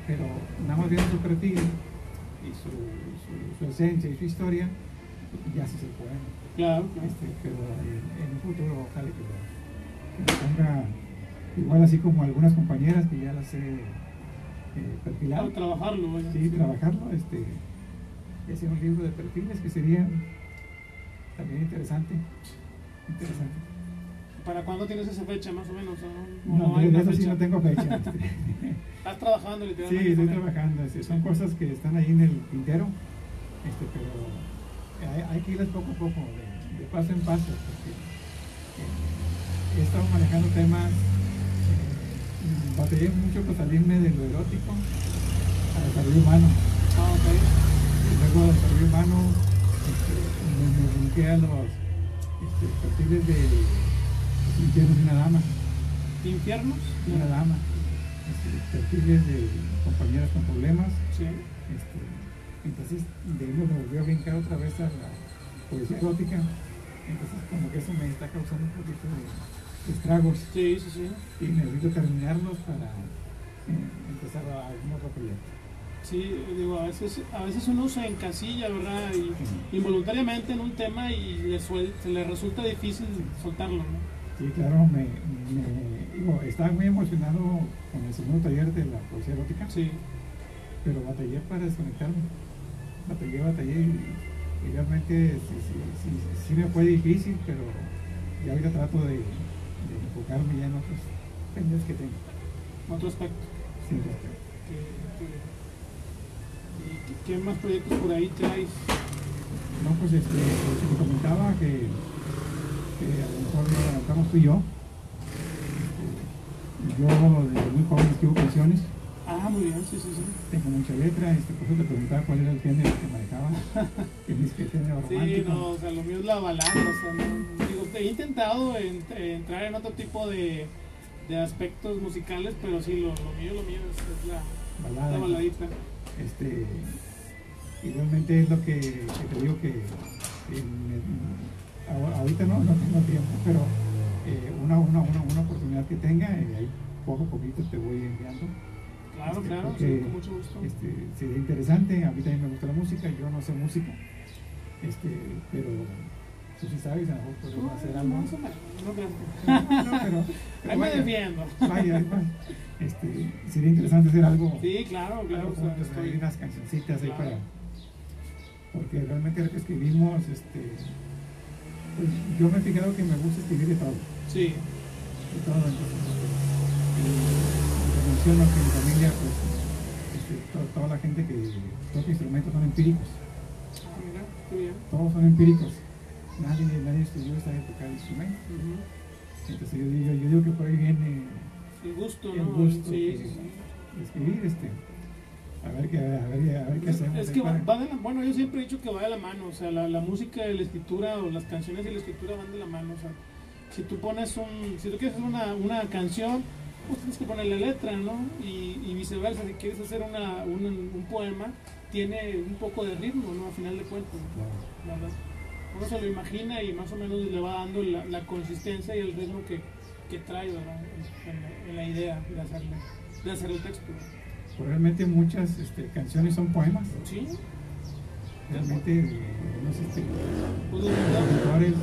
pero nada más viendo su perfil y su, su- su esencia y su historia, ya se el poema. Claro. Este, pero en, un futuro ojalá que lo, que lo ponga igual así como algunas compañeras que ya las he eh, perfilado. Trabajarlo, vaya. Sí, trabajarlo, este, y hacer un libro de perfiles que sería también interesante. Interesante. ¿Para cuándo tienes esa fecha, más o menos? ¿no? ¿O No, hay de, una eso sí no tengo fecha. [laughs] Estás trabajando sí, literalmente. estoy con él. trabajando. este, son cosas que están ahí en el tintero, este, pero hay, hay que irlas poco a poco, de, de paso en paso, porque eh, he estado manejando temas, eh, batallé mucho por salirme de lo erótico al desarrollo humano. Ah, ok. Y luego del desarrollo humano este, me, me a los este, perfiles de infiernos de una dama, ¿Infiernos? de una dama, este, perfiles de compañeras con problemas. Sí. Este, entonces, de ahí me volvió a brincar otra vez a la poesía erótica. Entonces, como que eso me está causando un poquito de estragos Sí, sí, sí. y necesito terminarlos para eh, empezar a algún otro proyecto. Sí, digo, a veces, a veces uno se encasilla, ¿verdad? Y, involuntariamente en un tema y le suel- se le resulta difícil soltarlo, ¿no? Sí, claro, me, me- digo, estaba muy emocionado con el segundo taller de la poesía erótica, Sí, pero batallé para desconectarme. Batallé, batallé y, y realmente sí, sí, sí, me fue difícil, pero ya ahorita trato de, de enfocarme ya en otros pendientes que tengo. otro aspecto. Sí, que- ¿Y qué- qué más proyectos por ahí traes? No, pues este, pues, te comentaba que, que a lo mejor tú y yo. Este, Yo desde muy joven escribo canciones, Ah, muy bien, sí, sí, sí. tengo mucha letra, este, por eso te preguntaba cuál era el género que manejaba. Que dices que género [laughs] Sí, romántico. no, o sea, lo mío es la balada, o sea, no- digo, he intentado en- entrar en otro tipo de, de aspectos musicales, pero sí, lo, lo mío, lo mío es, es la, balada. la baladita. Este, y realmente es lo que, que te digo que que me- ahora- ahorita no, no tengo tiempo, pero eh, una, una, una, una oportunidad que tenga, eh, ahí poco a poquito te voy enviando. Claro, Este, claro, porque, sí, con mucho gusto. Este, sería interesante, a mí también me gusta la música, yo no soy músico, este, pero tú sí sabes, a lo mejor podemos hacer algo. No creas. [laughs] No, pero, pero [laughs] Ahí me defiendo. vaya, este, sería interesante hacer algo. Sí, claro, claro, o sea, juntos, ahí estoy... unas cancioncitas ahí para. Porque realmente lo que escribimos, este, pues, yo me he fijado que me gusta escribir de todo, Sí, de todo. Entonces, eh, te menciono que mi familia, pues, este, to- toda la gente que toca instrumentos son empíricos, Ah, mira, qué bien. todos son empíricos. Nadie, nadie estudió esta época de instrumento. Ujú. Entonces yo digo, yo digo que por ahí viene El gusto, el ¿no? gusto sí, sí, sí. de escribir, este, a ver qué, a ver, a ver qué hacemos. Es que va, de la, bueno, yo siempre he dicho que va de la mano, o sea, la, la música y la escritura o las canciones y la escritura van de la mano, o sea, si tú pones un, si tú quieres hacer una, una canción, pues tienes que poner la letra, ¿no? Y, y viceversa, si quieres hacer una, un, un poema, tiene un poco de ritmo, ¿no? A final de cuentas, ¿no? Uno se lo imagina y más o menos le va dando la, la consistencia y el ritmo que, que trae, ¿verdad? En, la, en la idea de, hacerle, de hacer el texto. ¿verdad? Realmente muchas este, canciones son poemas. Sí, Realmente eh, unos este, pues los autores,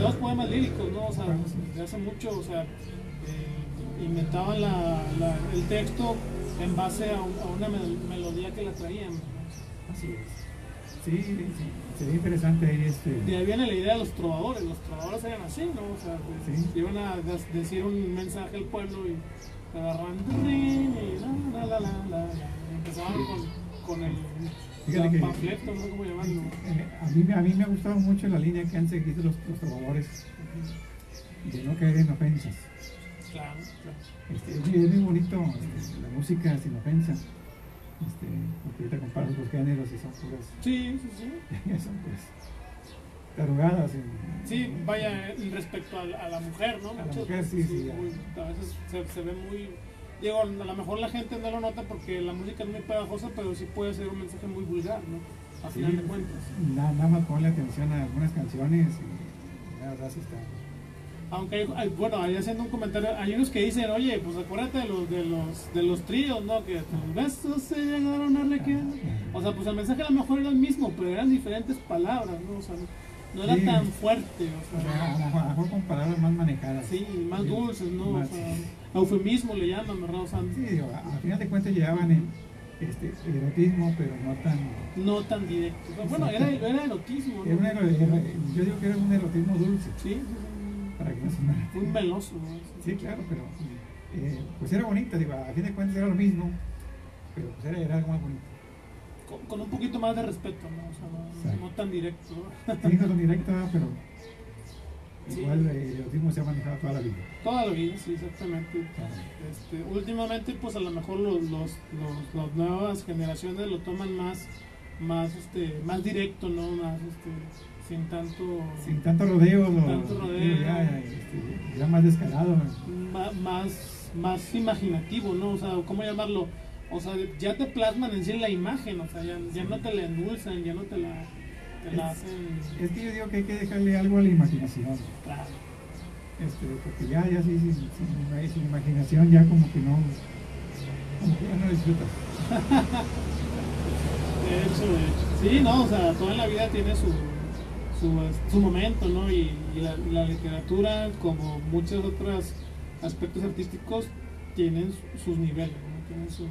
dos poemas líricos, ¿no? O sea, Poemas. de hace mucho, o sea, eh, inventaban la, la- el texto en base a, un- a una mel- melodía que la traían. ¿no? así es. Sí, sí, sería interesante ahí este... De ahí viene la idea de los trovadores, los trovadores eran así, ¿no? O sea, pues, iban a decir un mensaje al pueblo y empezaban con, con el Fíjate que, panfleto, no sé cómo llamarlo. Eh, a, mí, a mí me ha gustado mucho la línea que han seguido los, los trovadores de no caer en ofensas. Claro, claro. Este, es, muy bonito este, la música sin ofensa. Este, porque ahorita comparas los géneros y son puras. Sí, sí, sí. [laughs] son pues sí, vaya, respecto a, a, la mujer, ¿no? A la mujer, sí, sí. a veces se, se, ve muy. Digo, a lo mejor la gente no lo nota porque la música es muy pegajosa, pero sí puede ser un mensaje muy vulgar, ¿no? A final de cuentas. Nada, nada más ponle atención a algunas canciones y la verdad sí está aunque hay, bueno, ahí haciendo un comentario, hay unos que dicen, oye, pues acuérdate de los, de los, de los tríos, ¿no? Que tus besos se llegaron a requerir. O sea, pues el mensaje a lo mejor era el mismo, pero eran diferentes palabras, ¿no? O sea, no era tan fuerte. O sea, a lo mejor con palabras más manejadas. Sí, más dulces, ¿no? o sea, eufemismo le llaman, ¿verdad? O sea, sí, digo, a, final de cuentas llevaban el, este, erotismo, pero no tan... No tan directo. bueno, era, era erotismo. ¿no? Era yo digo que era un erotismo dulce. Sí, para que no se Muy meloso. Sí, claro, pero eh, pues era bonito, digo, a fin de cuentas era lo mismo, pero pues era, era algo más bonito. Con, un poquito más de respeto, ¿no? O sea, no, tan directo. Sí, no tan directo, pero igual el erotismo se ha manejado toda la vida. Toda la vida, sí, exactamente. Este, últimamente, pues a lo mejor los, los, los, las nuevas generaciones lo toman más, más, este, más directo, ¿no? Más, este, sin tanto sin tanto rodeo, tanto rodeo ya, este, ya, más descarado más más imaginativo no o sea cómo llamarlo o sea ya te plasman en sí la imagen o sea ya, ya no te la endulzan ya no te la, te la hacen. es que yo digo que hay que dejarle algo a la imaginación. Claro. Este, porque ya ya sí sin, sin, sin imaginación ya como que no como que ya no disfrutas. [laughs] De hecho de hecho. Sí no o sea toda la vida tiene su su, momento, ¿no? Y, la, literatura, como muchos otros aspectos artísticos, tienen sus niveles, ¿no? Tienen su,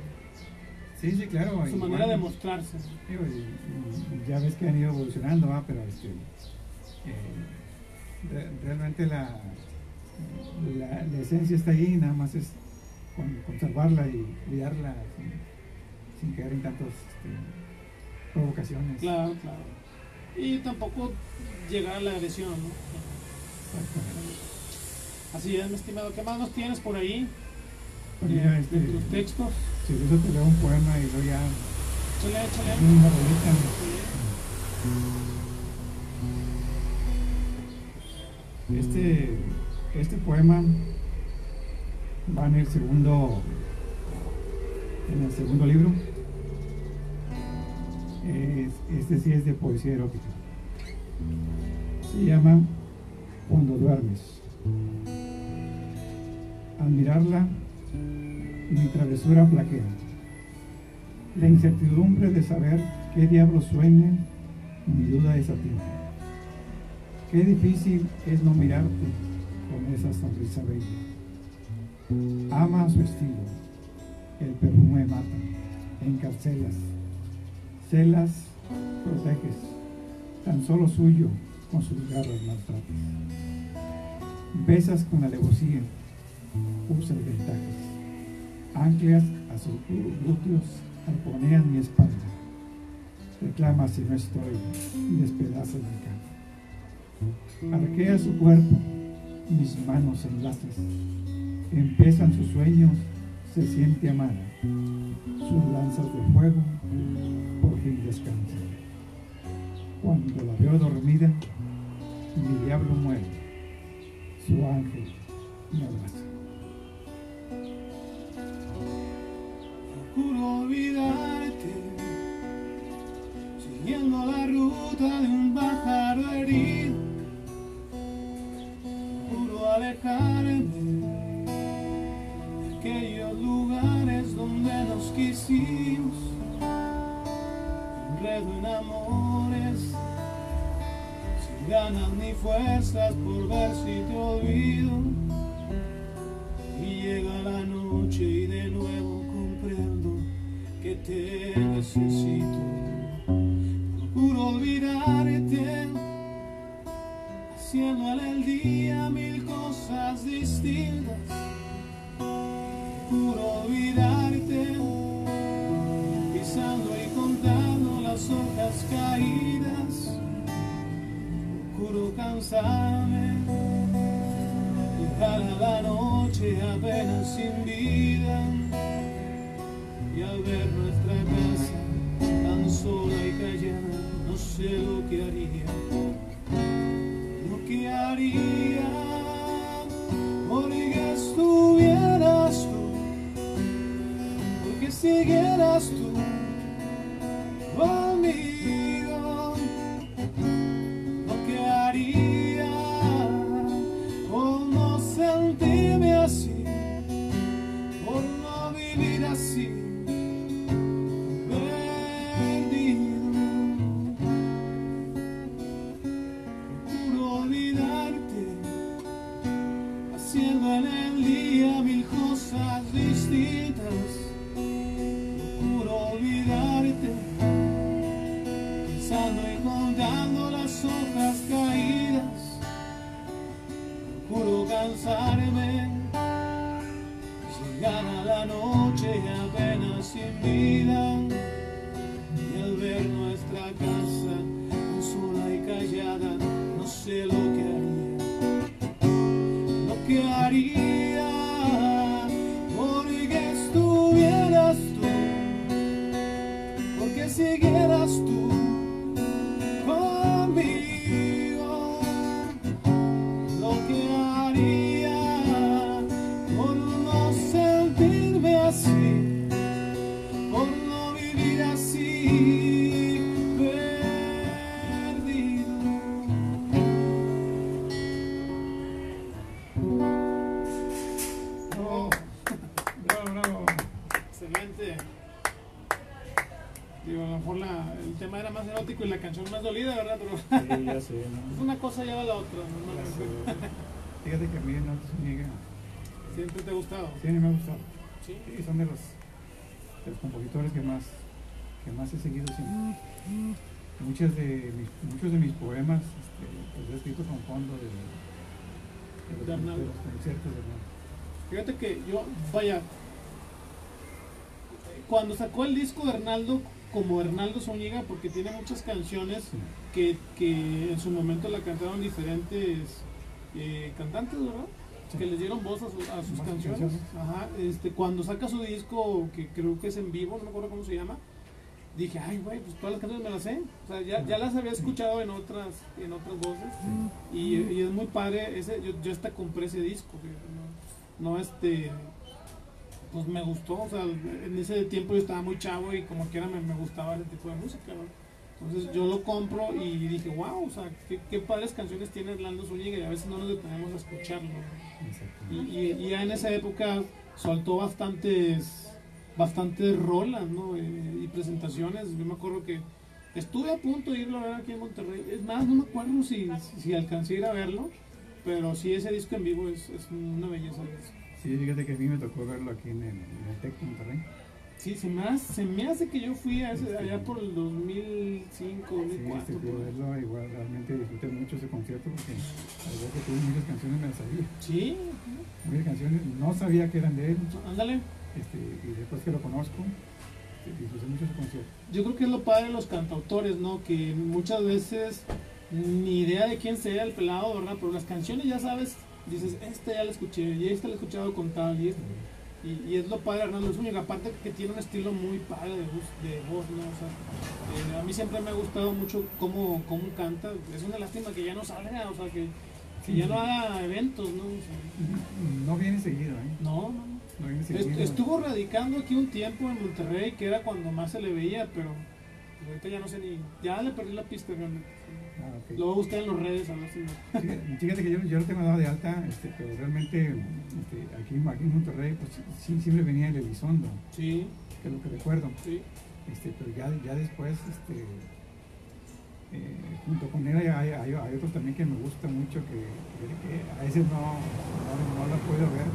sí, sí, claro. Su manera de mostrarse. ya ves que han ido evolucionando, pero este, eh, realmente la, la, esencia está ahí, nada más es conservarla y cuidarla sin, caer en tantas este, provocaciones. Claro, claro. Y tampoco llegar a la agresión, ¿no? Así es, mi estimado. ¿Qué más nos tienes por ahí? Mira, este, tus textos. Si eso te leo un poema y luego ya. Échale, échale. Una rolita. Este, este poema va en el segundo en el segundo libro. este sí es de poesía erótica se llama Cuando duermes. Al mi travesura flaquea. La incertidumbre de saber qué diablo sueña, mi duda es a ti. Qué difícil es no mirarte con esa sonrisa bella. Ama su estilo, el perfume mata, encarcelas, celas, proteges, tan solo suyo con sus garras maltratas. Besas con alevosía, usas ventajas. Anclas a sus glúteos, arponean mi espalda. Reclama si no estoy y despedaza mi cama. Arquea su cuerpo, mis manos enlazas. Empiezan sus sueños, se siente amada. Sus lanzas de fuego por fin descansan. Cuando la veo dormida, mi diablo muere, su ángel me abraza. Procuro olvidarte, siguiendo la ruta de un pájaro herido. Procuro alejarme de aquellos lugares donde nos quisimos. Enredo en amores ganas ni fuerzas por ver si te olvido. Nuevo Una cosa lleva a la otra, Ya normalmente. sé. Fíjate que a mí no se niega. Siempre te ha gustado. Sí, me ha gustado. Sí. Sí, son de los, de los compositores que más, que más he seguido siempre. Muchas de mis, muchos de mis poemas este, los he escrito con fondo de, de los, De Arnaldo. de los conciertos de Arnaldo. Fíjate que yo, vaya, cuando sacó el disco de Hernaldo, como Hernaldo Zúñiga, porque tiene muchas canciones que, que en su momento la cantaron diferentes eh, cantantes, ¿verdad? Sí. Que les dieron voz a, su- a sus canciones. canciones. Ajá, este, cuando saca su disco, que creo que es en vivo, no me acuerdo cómo se llama, dije, ay, güey, pues todas las canciones me las sé. O sea, ya, ya las había escuchado en otras, en otras voces. Y, y es muy padre, ese, yo, yo hasta compré ese disco, no, este, pues me gustó, o sea, en ese tiempo yo estaba muy chavo y como quiera me, me gustaba ese tipo de música, ¿no? Entonces yo lo compro y dije, wow, o sea, qué, qué padres canciones tiene Orlando Zúñiga y a veces no nos detenemos a escucharlo. Y, y- y ya en esa época soltó bastantes, bastantes rolas, ¿no? Eh, y presentaciones. Yo me acuerdo que estuve a punto de irlo a ver aquí en Monterrey. Es más, no me acuerdo si, si alcancé a ir a verlo, pero sí ese disco en vivo es, es una belleza. Sí, fíjate que a mí me tocó verlo aquí en el, en el Tec Monterrey. Sí, se me, hace, se me hace que yo fui a ese- allá por el 2005, Sí, 2004. este, por pero ahí. verlo igual realmente disfruté mucho ese concierto porque al ver que tuve muchas canciones me las sabía. Sí, Muchas canciones no sabía que eran de él ándale. este, y después que lo conozco este, disfruté mucho ese concierto. Yo creo que es lo padre de los cantautores, ¿no? Que muchas veces ni idea de quién sea el pelado, ¿verdad? Pero las canciones ya sabes, dices, esta ya la escuché, y esta la he escuchado con tal, y, y, y es lo padre de Hernando Zúñiga, aparte que tiene un estilo muy padre de, voz- de voz, ¿no? O sea, eh, a mí siempre me ha gustado mucho cómo, cómo canta, es una lástima que ya no salga, o sea, que, que ya no haga eventos, ¿no? O sea, No viene seguido, ¿eh? no, no, no. Viene seguido. Estuvo radicando aquí un tiempo en Monterrey, que era cuando más se le veía, pero pues, ahorita ya no sé ni. Ya le perdí la pista realmente. Ah. Lo voy a buscar en las redes a ver si me- Fíjate, fíjate que yo, yo lo tengo dado de alta, este, pero realmente este, aquí, aquí en Monterrey pues, sí, siempre venía el Elizondo, Sí, que es lo que recuerdo. sí. Este, pero ya, ya después, este, eh, junto con él hay, hay, hay- hay otro también que me gusta mucho, que, que- que a ese no, no, no lo puedo ver,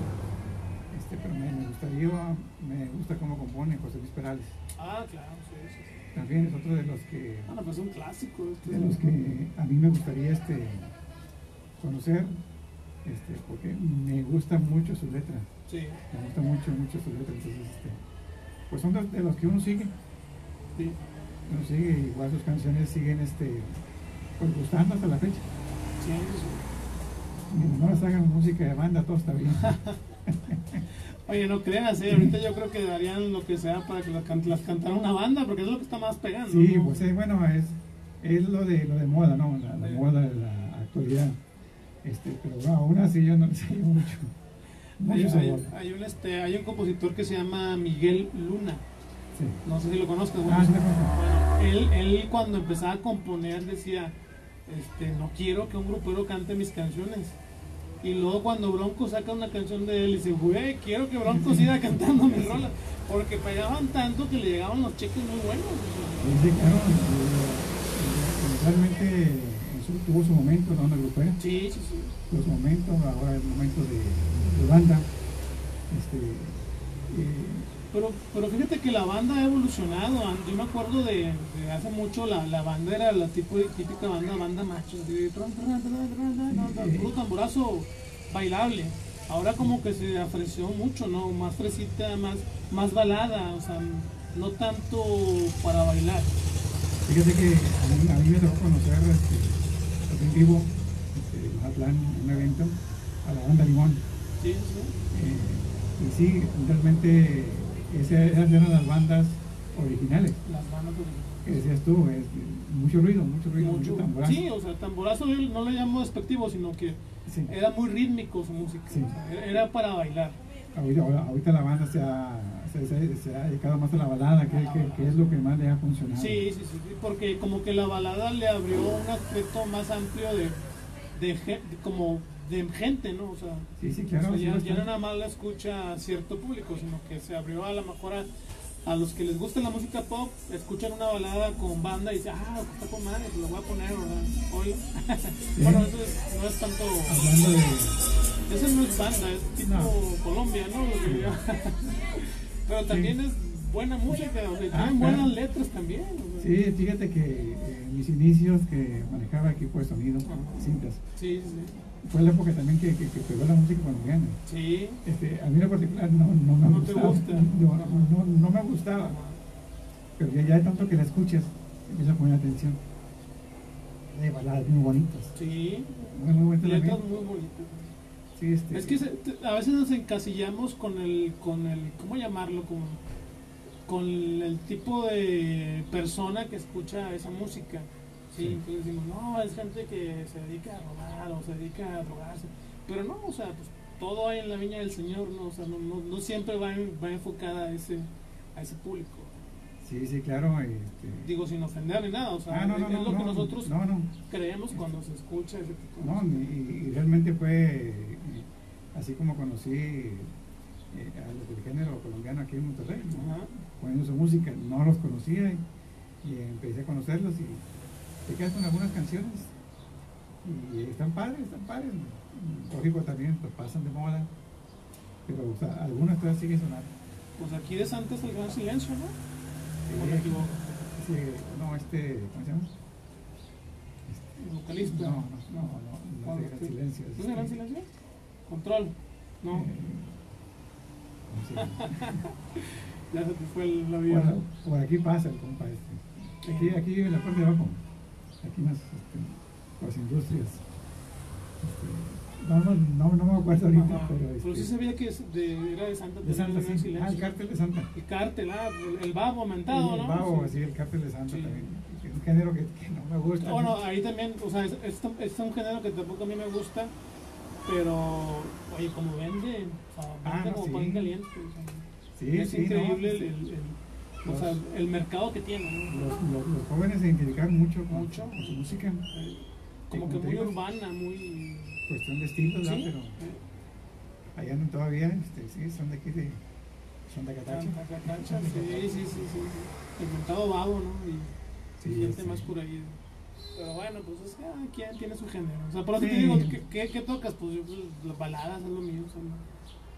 Este, pero me, me gustaría, me gusta cómo compone José Luis Perales. Ah, claro, sí. También es otro de los que, Bueno, pues es un clásico. este de los que a mí me gustaría este, conocer, este, porque me gusta mucho su letra. Sí, Me gusta mucho, mucho su letra. Entonces, este, pues son de, de los que uno sigue. sí. Uno sigue, igual sus canciones siguen este, pues, gustando hasta la fecha. Sí, sí. Mientras no las hagan música de banda, todo está bien. [laughs] Oye, no creas, ¿eh? ahorita yo creo que darían lo que sea para que las, can- las cantara una banda, porque es lo que está más pegando. Sí, ¿no? pues eh, bueno, es, es lo de lo de moda, ¿no? La, la Sí. moda de la actualidad. Este, pero bueno, aún así yo no le sé [laughs] mucho. hay, Mucho hay- hay un, este, hay un compositor que se llama Miguel Luna, Sí. no sé si lo conozcas. Ah, sí. Bueno, él, él cuando empezaba a componer decía, este, no quiero que un grupero cante mis canciones. Y luego cuando Bronco saca una canción de él, dice, güey, quiero que Bronco siga cantando mis rolas. Porque pegaban tanto que le llegaban los cheques muy buenos. Sí, claro. Realmente en su- tuvo su momento, ¿no? En el grupero. Sí, sí, sí. Los momentos, ahora el momento de, de banda. Este, eh, Pero, pero fíjate que la banda ha evolucionado. Yo me acuerdo de, de hace mucho la, la banda era la tipo de, típica banda, banda macho, de puro tamborazo bailable. Ahora como que se ofreció mucho, ¿no? Más fresita, más, más balada, o sea, no tanto para bailar. Fíjate que a mí, a mí me tocó conocer este, en vivo, este, Mazatlán, un evento, a la banda Limón. Sí, sí. Eh, y sí, realmente ese- esas eran las bandas originales. Las bandas Que decías tú, es, mucho ruido, mucho ruido, mucho, mucho. tamborazo. Sí, o sea, tamborazo yo no le llamo despectivo, sino que Sí. era muy rítmico su música. Sí. o sea, era- era para bailar. Ahorita, la banda se ha, se, se- se ha dedicado más a la balada, que, que- que es lo que más le ha funcionado. Sí, sí, sí, porque como que la balada le abrió un aspecto más amplio de, de como de gente, ¿no? O sea, sí, sí, o claro. sea, sí, ya, ya bastante. no nada más la escucha a cierto público, sino que se abrió a lo mejor a, a los que les gusta la música pop, escuchan una balada con banda y dicen, ah, está con madre, pues lo voy a poner, ¿verdad? Hola. bueno, eso es- no es tanto, Hablando de... eso no es banda, es tipo No. Colombia, ¿no? Lo que yo- [laughs] Pero también es buena música, o sea, Ah, tienen claro. buenas letras también. o sea. Sí, fíjate que eh, mis inicios que manejaba equipo de sonido, Ajá. cintas, Sí, sí, fue la época también que, que, que pegó la música colombiana. sí. Este, a mí en particular no, no me No te gustaba. gusta. No, no, no me gustaba. Pero ya, ya de tanto que la escuchas, empieza a poner atención. Hay baladas muy bonitas. Sí, letras muy bonitas. Sí, este, Es que se- te- a veces nos encasillamos con el, con el, ¿cómo llamarlo? Con, con el tipo de persona que escucha esa música. Sí, Sí. entonces decimos, no, es gente que se dedica a robar o se dedica a drogarse. Pero no, o sea, pues todo hay en la viña del Señor, ¿no? O sea, no, no, no siempre va, en- va enfocada a ese, a ese público. Sí, sí, claro. Este, Digo, sin ofender ni nada, o sea, ah, no, no, es lo que no, nosotros no, no. creemos cuando se escucha ese tipo de No, y, y realmente fue eh, así como conocí eh, a los del género colombiano aquí en Monterrey, poniendo su música, no los conocía y, y empecé a conocerlos y te quedas con algunas canciones y están padres, están padres. Lógico también, pues pasan de moda, pero o sea, algunas todavía siguen sonando. Pues aquí de Santos el gran silencio, ¿no? ¿O me equivoco? sí, no, este, ¿cómo se llama? El vocalista. No, no, no, no, no, es de Gran Silencio. ¿No es es de gran este, silencio? Control. No, eh, [laughs] ya se te fue el avión. Por, por aquí pasa el compa este. Aquí, aquí en la parte de abajo. Aquí más este, las industrias. Este, no, no, no, no me acuerdo ahorita, pero, Pero este, sí sabía que es de, era de Santa. de Santa, el sí. Ah, el cártel de Santa. El cártel, ah, el, el babo aumentado, el ¿no? babo, Sí. sí, el cártel de Santa Sí. también. Es un género que, que no me gusta. Bueno, ahí también, o sea, es, es, es un género que tampoco a mí me gusta, pero, oye, como vende, o sea, Ah, vende como sí. pan caliente. o sea, sí, es sí, increíble no, el, el- el- o sea, el mercado que tiene, ¿no? los, los, los jóvenes se identifican mucho con, Mucho. con su música. Eh, Como que muy urbana, muy... Cuestión de estilos, ¿verdad? Sí, Pero eh, allá no todavía, este, sí, son de aquí de. Son de Catacha. Catacha, sí, sí, sí, sí. El mercado babo, ¿no? Y, Sí, gente sí. más por ahí. Pero bueno, pues es que cada quien tiene su género. O sea, por eso te digo, ¿qué, qué, qué tocas? Pues yo, pues, las baladas es lo mío. no-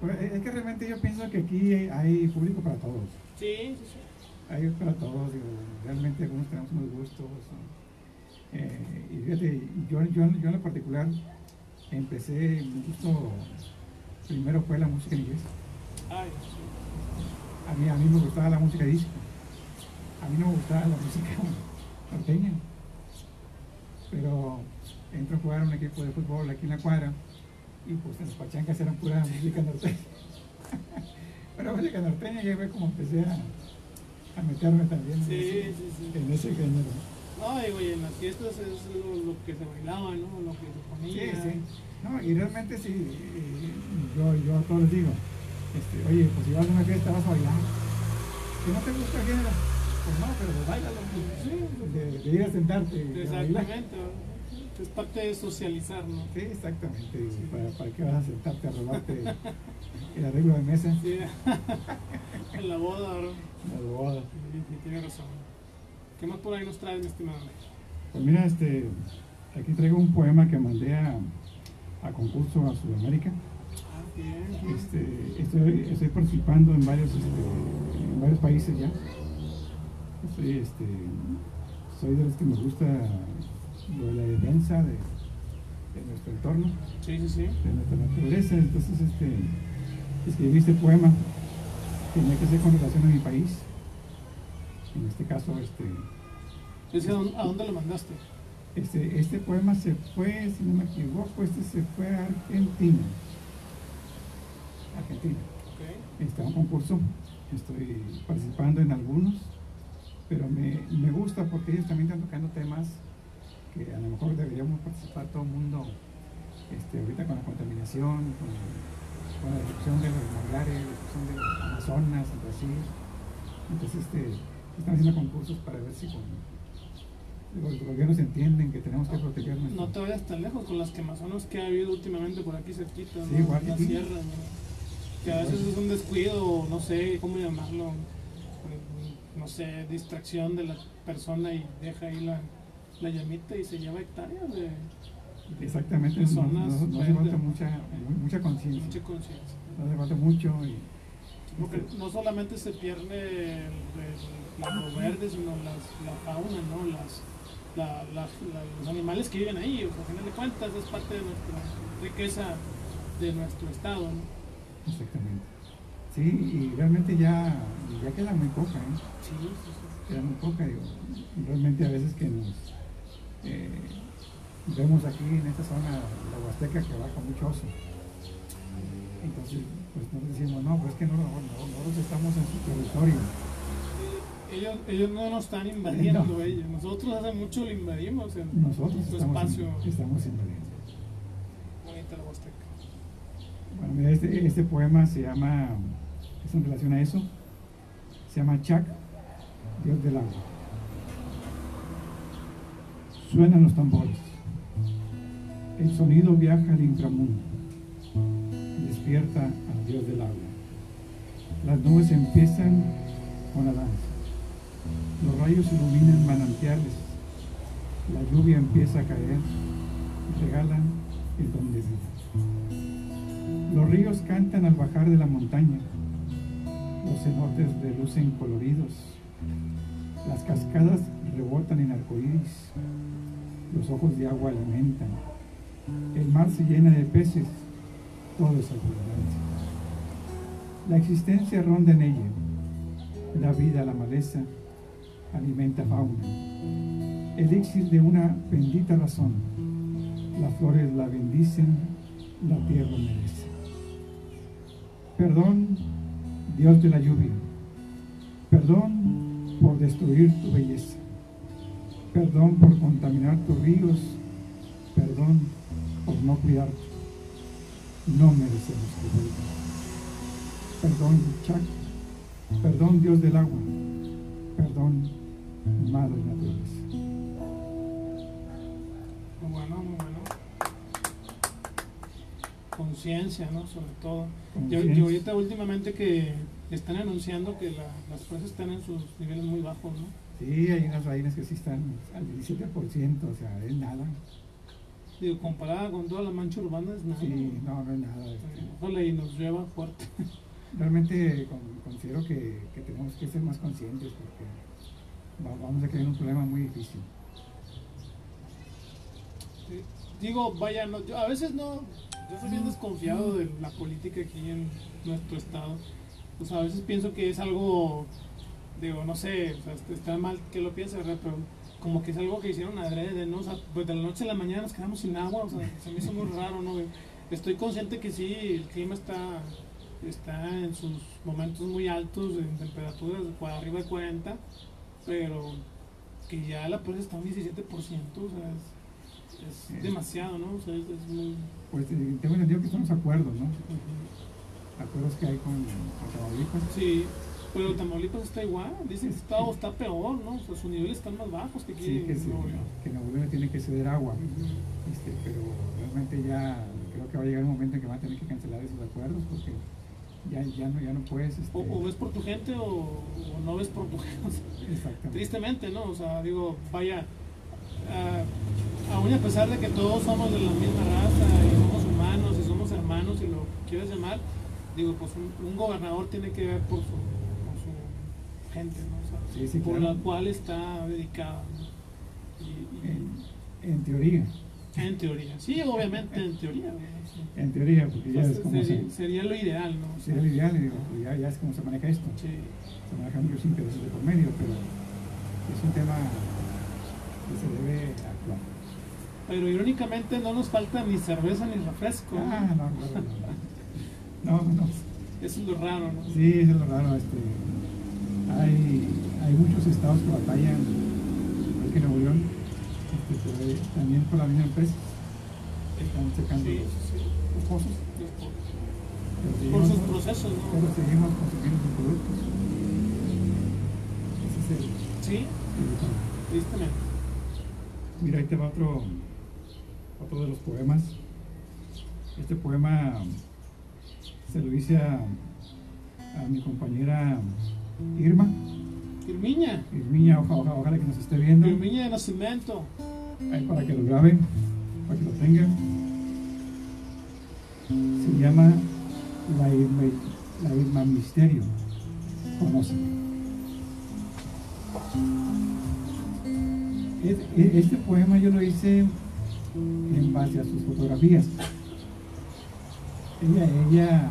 Pues, es que realmente yo pienso que aquí hay público para todos. Sí, sí, sí. Hay para todos, realmente algunos tenemos unos gustos. Eh, y fíjate, yo, yo, yo en lo particular empecé, mi gusto primero fue la música en inglés. A mí, a mí me gustaba la música disco. A mí no me gustaba la música [laughs] norteña. Pero entro a jugar a un equipo de fútbol aquí en la cuadra y pues en las pachancas eran pura música norteña. [laughs] Pero música norteña y ahí como empecé a, a meterme también sí, en, ese, sí, sí. en ese género. No, digo, y en las fiestas es lo, lo que se bailaba, ¿no? Lo que se ponía. Sí, sí. No, y realmente sí, yo, yo a todos les digo, este, oye, pues si vas a una fiesta vas a bailar. Si no te gusta el género, pues no, pero pues bailalo. pues, Sí, de, de ir a sentarte. Exactamente. Es parte de socializar, ¿no? Sí, exactamente. ¿Para, ¿Para qué vas a sentarte a robarte el arreglo de mesa? Sí. [laughs] en la boda, ¿no? La boda. Sí, sí, tiene razón. ¿Qué más por ahí nos traes, mi estimado? Pues mira, este, aquí traigo un poema que mandé a, a concurso a Sudamérica. Ah, bien. Este, estoy, estoy participando en varios, este, en varios países ya. Estoy, este, soy de los que me gusta lo de la defensa de, de nuestro entorno, Sí, sí, sí. de nuestra naturaleza. Entonces, este, escribí este poema. Tenía que ser con relación a mi país. En este caso, este, Ese, ¿A dónde- lo mandaste? este, este poema se fue, si no me equivoco, este se fue a Argentina. Argentina. Ok. Está un concurso, estoy participando en algunos, pero me, me gusta porque ellos también están tocando temas que a lo mejor deberíamos participar todo el mundo este, ahorita con la contaminación, con, con la destrucción de los manglares, la destrucción de Amazonas, en Brasil. Entonces este, están haciendo concursos para ver si con, los gobiernos entienden que tenemos que proteger nuestro... No te vayas tan lejos con las quemazones que ha habido últimamente por aquí cerquita, Sí, ¿no? igual que la sierra, ¿no? Que a veces es un descuido, no sé cómo llamarlo, mm, no sé, distracción de la persona y deja ahí la, la llamita y se lleva hectáreas de, Exactamente, no, no, no hace verdes. falta mucha, mucha conciencia, mucha conciencia. no hace falta mucho y Porque no solamente se pierde el, verde, sino las, la fauna, ¿no? Las, la- las- la- los animales que viven ahí. O sea, a final de cuentas es parte de nuestra riqueza de nuestro estado, ¿no? Exactamente. Sí, y realmente ya, ya queda muy poca, ¿eh? Sí, sí, sí. queda muy poca. Digo, realmente a veces que nos eh, vemos aquí en esta zona, la Huasteca, que va con mucho oso. Entonces, pues nos decimos, no, pues es que no, no, no, nosotros estamos en su territorio. Ellos, ellos no nos están invadiendo, No. ellos. Nosotros hace mucho lo invadimos en Nosotros su espacio. en- estamos invadiendo. Bonita la Huasteca. Bueno, mira, este, este poema se llama, es en relación a eso, se llama Chac, Dios del agua. Suenan los tambores, el sonido viaja al inframundo, despierta al Dios del agua. Las nubes empiezan con la danza, los rayos iluminan manantiales, la lluvia empieza a caer, regalan el don de vida. Los ríos cantan al bajar de la montaña, los cenotes relucen coloridos, las cascadas rebotan en arcoíris, los ojos de agua alimentan, el mar se llena de peces, todo es abundancia. La existencia ronda en ella, da vida a la maleza, alimenta fauna, elixir de una bendita razón, las flores la bendicen, la tierra merece. Perdón, Dios de la lluvia. Perdón por destruir tu belleza. Perdón por contaminar tus ríos. Perdón por no cuidarte. No merecemos que vuelva. Perdón, Chac. Perdón, Dios del agua. Perdón, Madre Naturaleza. Muy bueno, muy bueno. Conciencia, ¿no? Sobre todo. Y, Conciencia. y ahorita últimamente que están anunciando que la- las presas están en sus niveles muy bajos, ¿no? Sí, hay unas raíces que sí están al 17%, o sea, es nada. Digo, comparada con toda la mancha urbana es nada. Sí, no, no es nada. este. Ojalá y nos lleva fuerte. [laughs] Realmente con- considero que, que tenemos que ser más conscientes porque va- vamos a crear un problema muy difícil. Sí. Digo, vaya, no, yo a veces no, yo soy bien desconfiado de la política aquí en nuestro estado. Pues a veces pienso que es algo, digo, no sé, o sea, est- está mal que lo piense, ¿verdad? Pero como que es algo que hicieron adrede, ¿no? O sea, pues de la noche a la mañana nos quedamos sin agua, o sea, se me hizo muy raro, ¿no? Estoy consciente que sí, el clima está, está en sus momentos muy altos, en temperaturas por arriba de 40, pero que ya la presa está un 17%, o sea, es, es demasiado, ¿no? O sea, es, es muy... Pues eh, tengo entendido que son los acuerdos, ¿no? Acuerdos que hay con, con Tamaulipas. Sí, pero Tamaulipas está igual, dicen que está, está peor, ¿no? O sea, sus niveles están más bajos que aquí Sí, que, se, que Nuevo León le tiene que ceder agua. Ujú. Este, pero realmente ya creo que va a llegar un momento en que va a tener que cancelar esos acuerdos porque ya, ya, no, ya no puedes. Este, O, o ves por tu gente o, o no ves por tu gente. [laughs] O sea, Exactamente. tristemente, ¿no? O sea, digo, vaya, ah, aún a pesar de que todos somos de la misma raza y somos humanos y somos hermanos y lo quieres llamar, digo, pues un, un gobernador tiene que ver por su gente, ¿no? O sea, Sí, sí, por claro. la cual está dedicado, ¿no? Y- y- En, en teoría, en teoría, sí, obviamente en teoría. ¿no? En teoría, porque ya Pues es como sería, se, sería lo ideal, ¿no? O sea, sería lo ideal, digo, pues ya, ya es como se maneja esto. sí. Se manejan muchos intereses de por medio, pero es un tema que se debe actuar. Pero irónicamente no nos falta ni cerveza ni refresco. ¿no? Ah, no, no, no, no, [laughs] no, no. Eso es lo raro, ¿no? Sí, eso es lo raro. Este, hay, hay muchos estados que batallan, igual que Nuevo León, este, hay- también por la misma empresa. Están checando Sí, los, sí, los pozos. sí. pero Por sus procesos, Pero ¿no? seguimos consumiendo sus productos. Ese es el, Sí, tristemente. Mira, ahí te va otro, otro de los poemas. Este poema se lo hice a, a mi compañera Irma. Irmiña, Irmiña, oja- oja- ojalá que nos esté viendo. Irmiña de Nacimiento. Ahí para que lo graben, para que lo tengan. Se llama La Irma, la Irma Misterio. Conocen. Es- Este poema yo lo hice en base a sus fotografías. Ella, ella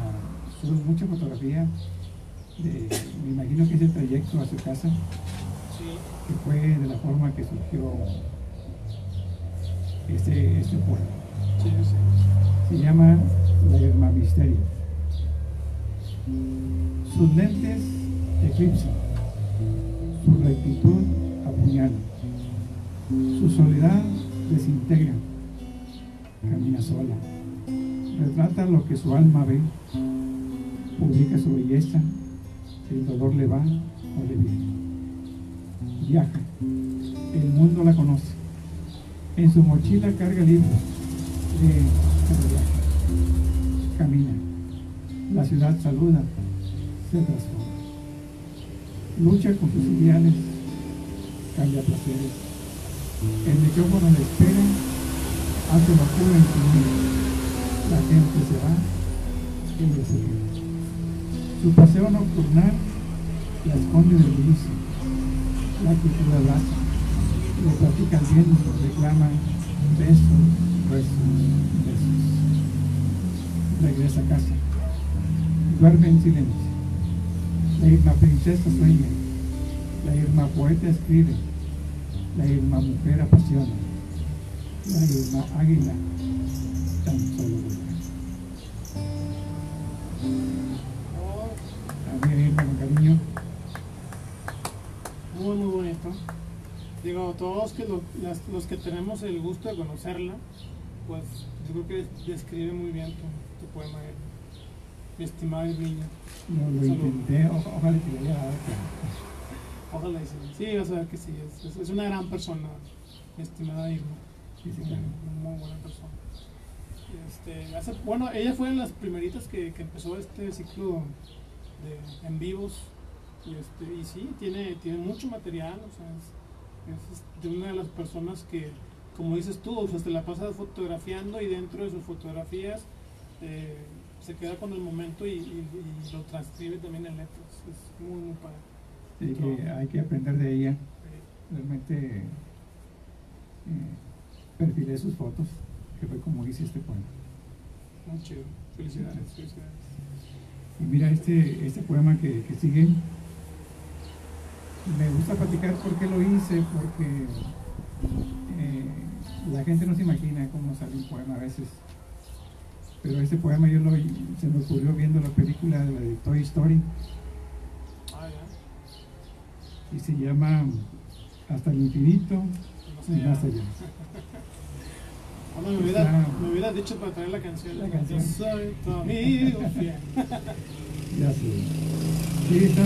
sube mucha fotografía de, me imagino que es el trayecto a su casa, que fue de la forma que surgió este, este sí, sí. Se llama La Irma Misterio. Sus lentes eclipsan, su rectitud apuñala, su soledad desintegra, camina sola, retrata lo que su alma ve, publica su belleza, el dolor le va o le viene. Viaja, el mundo la conoce, en su mochila carga libros, cada viaje, camina, la ciudad saluda, se transforma, lucha con sus ideales, cambia placeres, el micrófono le espera, hace locura en su mundo, la gente se va, ella se queda. Su paseo nocturnal la esconde del inicio, la actitud la abraza, le platica al viento, reclama besos, besos, besos. Regresa a casa, duerme en silencio. La Irma princesa sueña, la Irma poeta escribe, la Irma mujer apasiona, la Irma águila tan solo. Oh, A mí Irma con cariño, muy, muy bonito. Todos que lo- las- los que tenemos el gusto de conocerla, pues yo creo que describe muy bien tu, tu poema, eh, mi estimada Irmiña. no lo Salud. intenté, o- ojalá que le haya. Ojalá y sí. Sí, vas a ver que sí, es, es- es una gran persona, mi estimada Irma. Sí, sí, Muy, claro. muy buena persona. Este, hace- bueno, ella fue de las primeritas que, que empezó este ciclo de en vivos. Y, este, y sí, tiene, tiene mucho material, o sea, es, es, este, una de las personas que como dices tú, o sea, te la pasas fotografiando y dentro de sus fotografías eh, se queda con el momento y, lo transcribe también en letras. Es muy, muy padre. Sí, que hay que aprender de ella. Realmente eh, perfilé sus fotos, que fue como hice este poema. Muy chido. Felicidades, felicidades. Y mira este, este poema que, que sigue. Me gusta platicar por qué lo hice, porque eh, la gente no se imagina cómo sale un poema a veces. Pero este poema yo lo, se me ocurrió viendo la película de, la Toy Story. Ah, y se llama Hasta el infinito y más allá. me, hubiera, me hubiera dicho para traer la canción. La canción. Yo soy tu amigo [laughs] ya sé. Sí, está,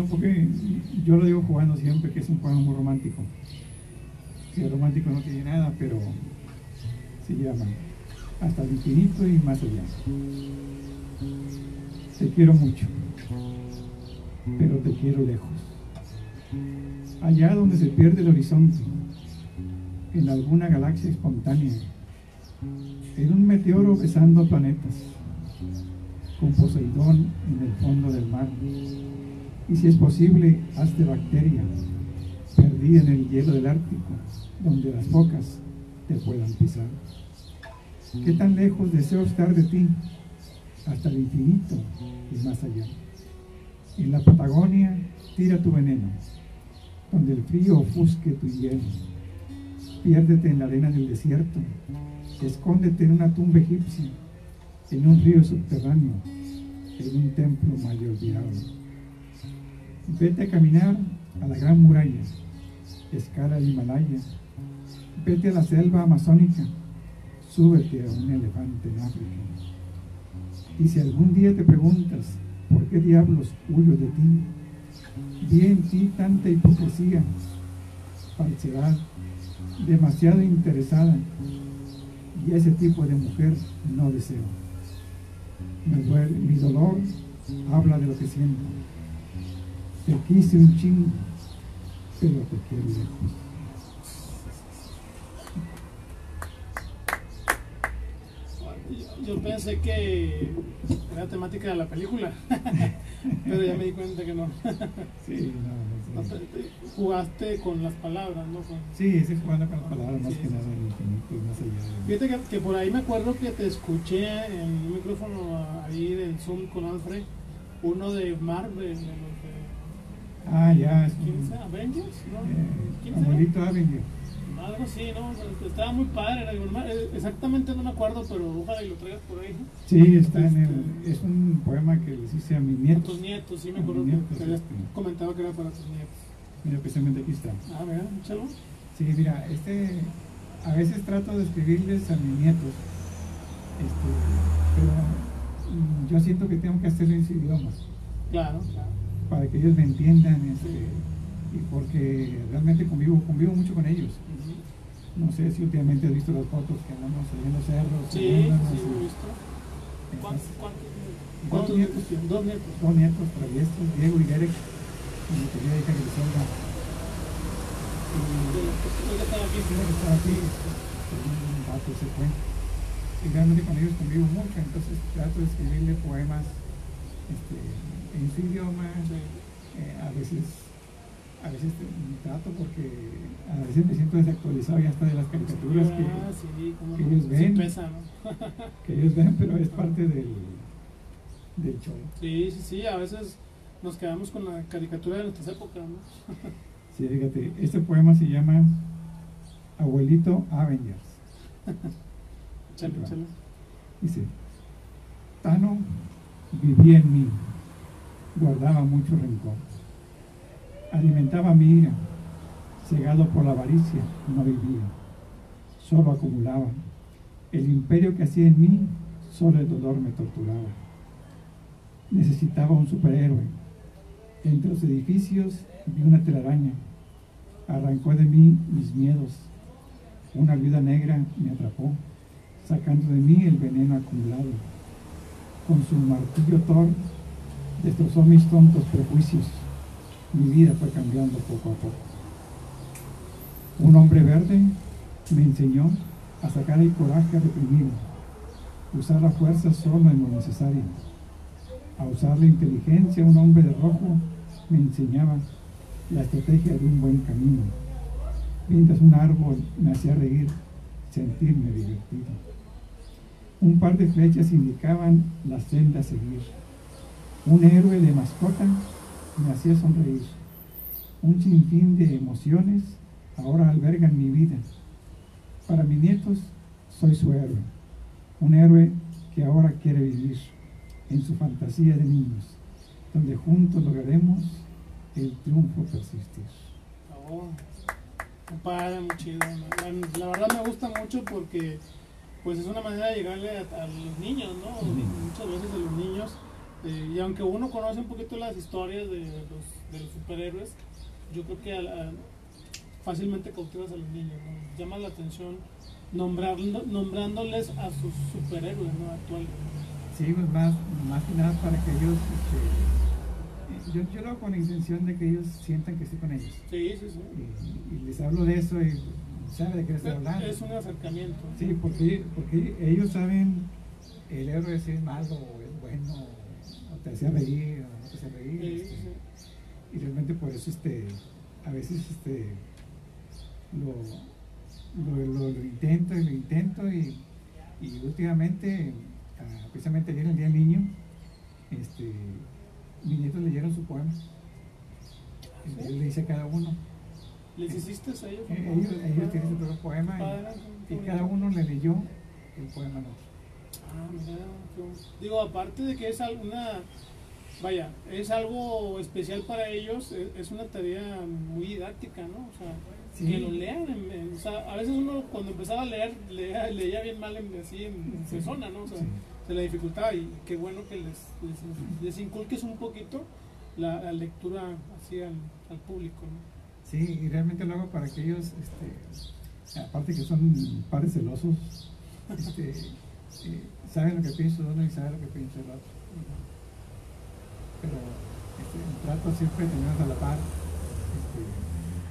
poco. Yo lo digo jugando siempre que es un poema muy romántico. Que romántico no tiene nada, pero se llama Hasta el infinito y más allá. Te quiero mucho, pero te quiero lejos. Allá donde se pierde el horizonte en alguna galaxia espontánea, en un meteoro besando planetas, con Poseidón en el fondo del mar. Y si es posible, hazte bacteria, perdida en el hielo del Ártico, donde las focas te puedan pisar. ¿Qué tan lejos deseo estar de ti? Hasta el infinito y más allá. En la Patagonia, tira tu veneno, donde el frío ofusque tu hielo Piérdete en la arena del desierto. Escóndete en una tumba egipcia, en un río subterráneo, en un templo mal olvidado. Vete a caminar a la gran muralla, escala el Himalaya, vete a la selva amazónica, súbete a un elefante en África. Y si algún día te preguntas por qué diablos huyo de ti, vi en ti tanta hipocresía, falsedad, demasiado interesada y ese tipo de mujer no deseo. mi dolor habla de lo que siento. Te quise un chingo, pero te quiero lejos. Yo pensé que era temática de la película, [laughs] pero ya me di cuenta que no. sí, no jugaste con las palabras, ¿no? Sí, sí, jugando con las palabras más que nada en infinito más allá. Fíjate que, por ahí me acuerdo que te escuché en un micrófono ahí del Zoom con Alfred, uno de Marvel, de Ah, ya. Es ¿Quién es? ¿Avengers? ¿No? Eh, ¿Quién abuelito Avengers. Algo así, ¿no? Estaba muy padre. Eh, exactamente no me acuerdo, pero ojalá y lo traigas por ahí. Sí, está en el. Es un poema que les hice a mis nietos. A tus nietos, sí, me acuerdo que habías comentado que era para tus nietos. Mira, precisamente aquí está. Ah, mira, échalo. Sí, mira, este. A veces trato de escribirles a mis nietos, este, pero yo siento que tengo que hacerlo en su idioma. Claro, claro. Para que ellos me entiendan, este, y porque realmente convivo, convivo mucho con ellos. No sé si últimamente has visto las fotos que andamos subiendo cerros. Sí, sí, lo he visto. ¿Cuántos, cuántos, nietos? Dos nietos. Dos nietos Diego y Derek, y mi querida hija Griselda. Y los que están aquí. Los que están aquí, un rato se fue. Y realmente con ellos convivo mucho, entonces trato de escribirle poemas este, en su idioma, eh, a veces a veces trato porque a veces me siento desactualizado ya hasta de las caricaturas que, ah, ellos ven. ¿no? [laughs] que ellos ven, pero es parte del, del show. Sí, sí, sí, a veces nos quedamos con la caricatura de nuestras épocas, ¿no? [laughs] sí, fíjate, este poema se llama Abuelito Avengers. [laughs] chale, chale. Dice, Tano vivía en mí, guardaba mucho rencor alimentaba mi ira, cegado por la avaricia, no vivía, solo acumulaba. El imperio que hacía en mí, solo el dolor me torturaba. Necesitaba un superhéroe. Entre los edificios vi una telaraña. Arrancó de mí mis miedos. Una viuda negra me atrapó, sacando de mí el veneno acumulado. Con su martillo Thor destrozó mis tontos prejuicios mi vida fue cambiando poco a poco. Un hombre verde me enseñó a sacar el coraje reprimido, usar la fuerza solo en lo necesario, a usar la inteligencia. Un hombre de rojo me enseñaba la estrategia de un buen camino. Mientras un árbol me hacía reír, sentirme divertido. Un par de flechas indicaban la senda a seguir. Un héroe de mascota me hacía sonreír. Un sinfín de emociones ahora albergan mi vida. Para mis nietos soy su héroe. Un héroe que ahora quiere vivir en su fantasía de niños, donde juntos lograremos el triunfo persistir. Oh, padre, muy chido. La, verdad me gusta mucho porque pues es una manera de llegarle a, los niños, ¿no? Muchas veces a los niños. Y aunque uno conoce un poquito las historias de los, de los superhéroes, yo creo que fácilmente cautivas a los niños, ¿no? llama la atención nombrando, nombrándoles a sus superhéroes ¿no? actuales. Sí, pues más, más que nada para que ellos este, yo, yo, lo hago con la intención de que ellos sientan que estoy con ellos. Sí, sí, sí. Y, les hablo de eso y saben de qué estoy hablando. Es un acercamiento. Sí, porque, porque ellos saben el héroe si es malo o es bueno, te hacía reír o no te hacía reír. Sí, este, sí. Y realmente por eso este, a veces este, lo, lo, lo, intento y lo intento y, y últimamente, ah, precisamente ayer el Día del Niño, este, mis nietos leyeron su poema. Yo le hice a cada uno. ¿Les hiciste a ellos? Eh, ellos, ellos tienen su propio poema y, cada uno le leyó el poema al Ah, mira, digo, aparte de que es alguna, vaya, es algo especial para ellos, es, una tarea muy didáctica, ¿no? O sea, que lo lean, o sea, a veces uno cuando empezaba a leer, leía, leía bien mal en, así en, persona, ¿no? O sea, de la dificultad y qué bueno que les, les, inculques un poquito la, lectura así al, público. Sí, y realmente lo hago para que ellos, este, aparte que son padres celosos, este, eh, saben lo que pienso uno y saben lo que piensa el otro. Pero este, trato siempre de tenerlos a la par este,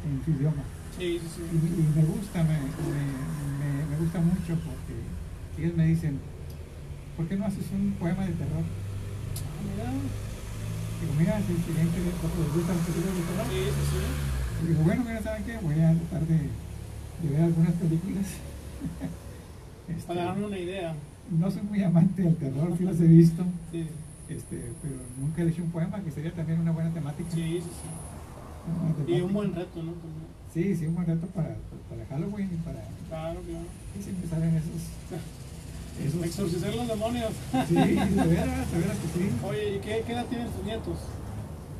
en su idioma. Sí, sí, sí. Y, me gusta, me, me, me gusta mucho porque ellos me dicen, ¿por qué no haces un poema de terror? Mira. Digo, mira, si el siguiente les gusta los películas de terror. Sí, sí, sí. Y digo, bueno, mira, ¿saben qué? Voy a tratar de, de ver algunas películas. [laughs] este, Para darme una idea. No soy muy amante del terror, sí las he visto. Sí. Este, pero nunca he hecho un poema, que sería también una buena temática. Sí, sí, sí. Y un buen reto, ¿no? Sí, sí, un buen reto para, para Halloween y para... Claro, claro. Y siempre salen esos... Exorcizar los demonios. Sí, de veras, de veras que sí. Oye, ¿y qué, qué edad tienen tus nietos?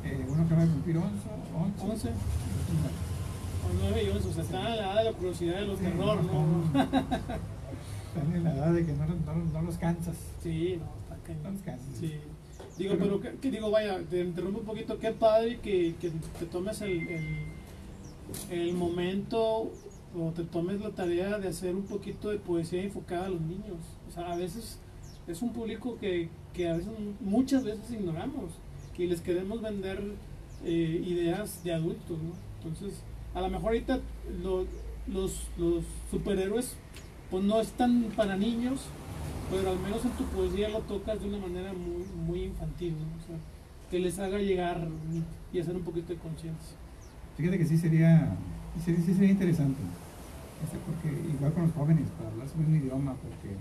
Eh, uno acaba de cumplir 11. 11. 9 y 11, o sea, están en la edad de la curiosidad de los sí, terror, ¿no? Están en la edad de que no, no, no los cansas. Sí, no, está cañón. No los cansas. Sí. Digo, pero, pero que, digo, vaya, te interrumpo un poquito, qué padre que, que te tomes el, el, el momento o te tomes la tarea de hacer un poquito de poesía enfocada a los niños. O sea, a veces es un público que, que a veces, muchas veces ignoramos, que les queremos vender eh, ideas de adultos, ¿no? Entonces, a lo mejor ahorita los, los superhéroes pues no están para niños, pero al menos en tu poesía lo tocas de una manera muy, muy infantil, ¿no? O sea, que les haga llegar y hacer un poquito de conciencia. Fíjate que sí sería, sí, sí sería interesante, este, porque igual con los jóvenes, para hablar su mismo idioma, porque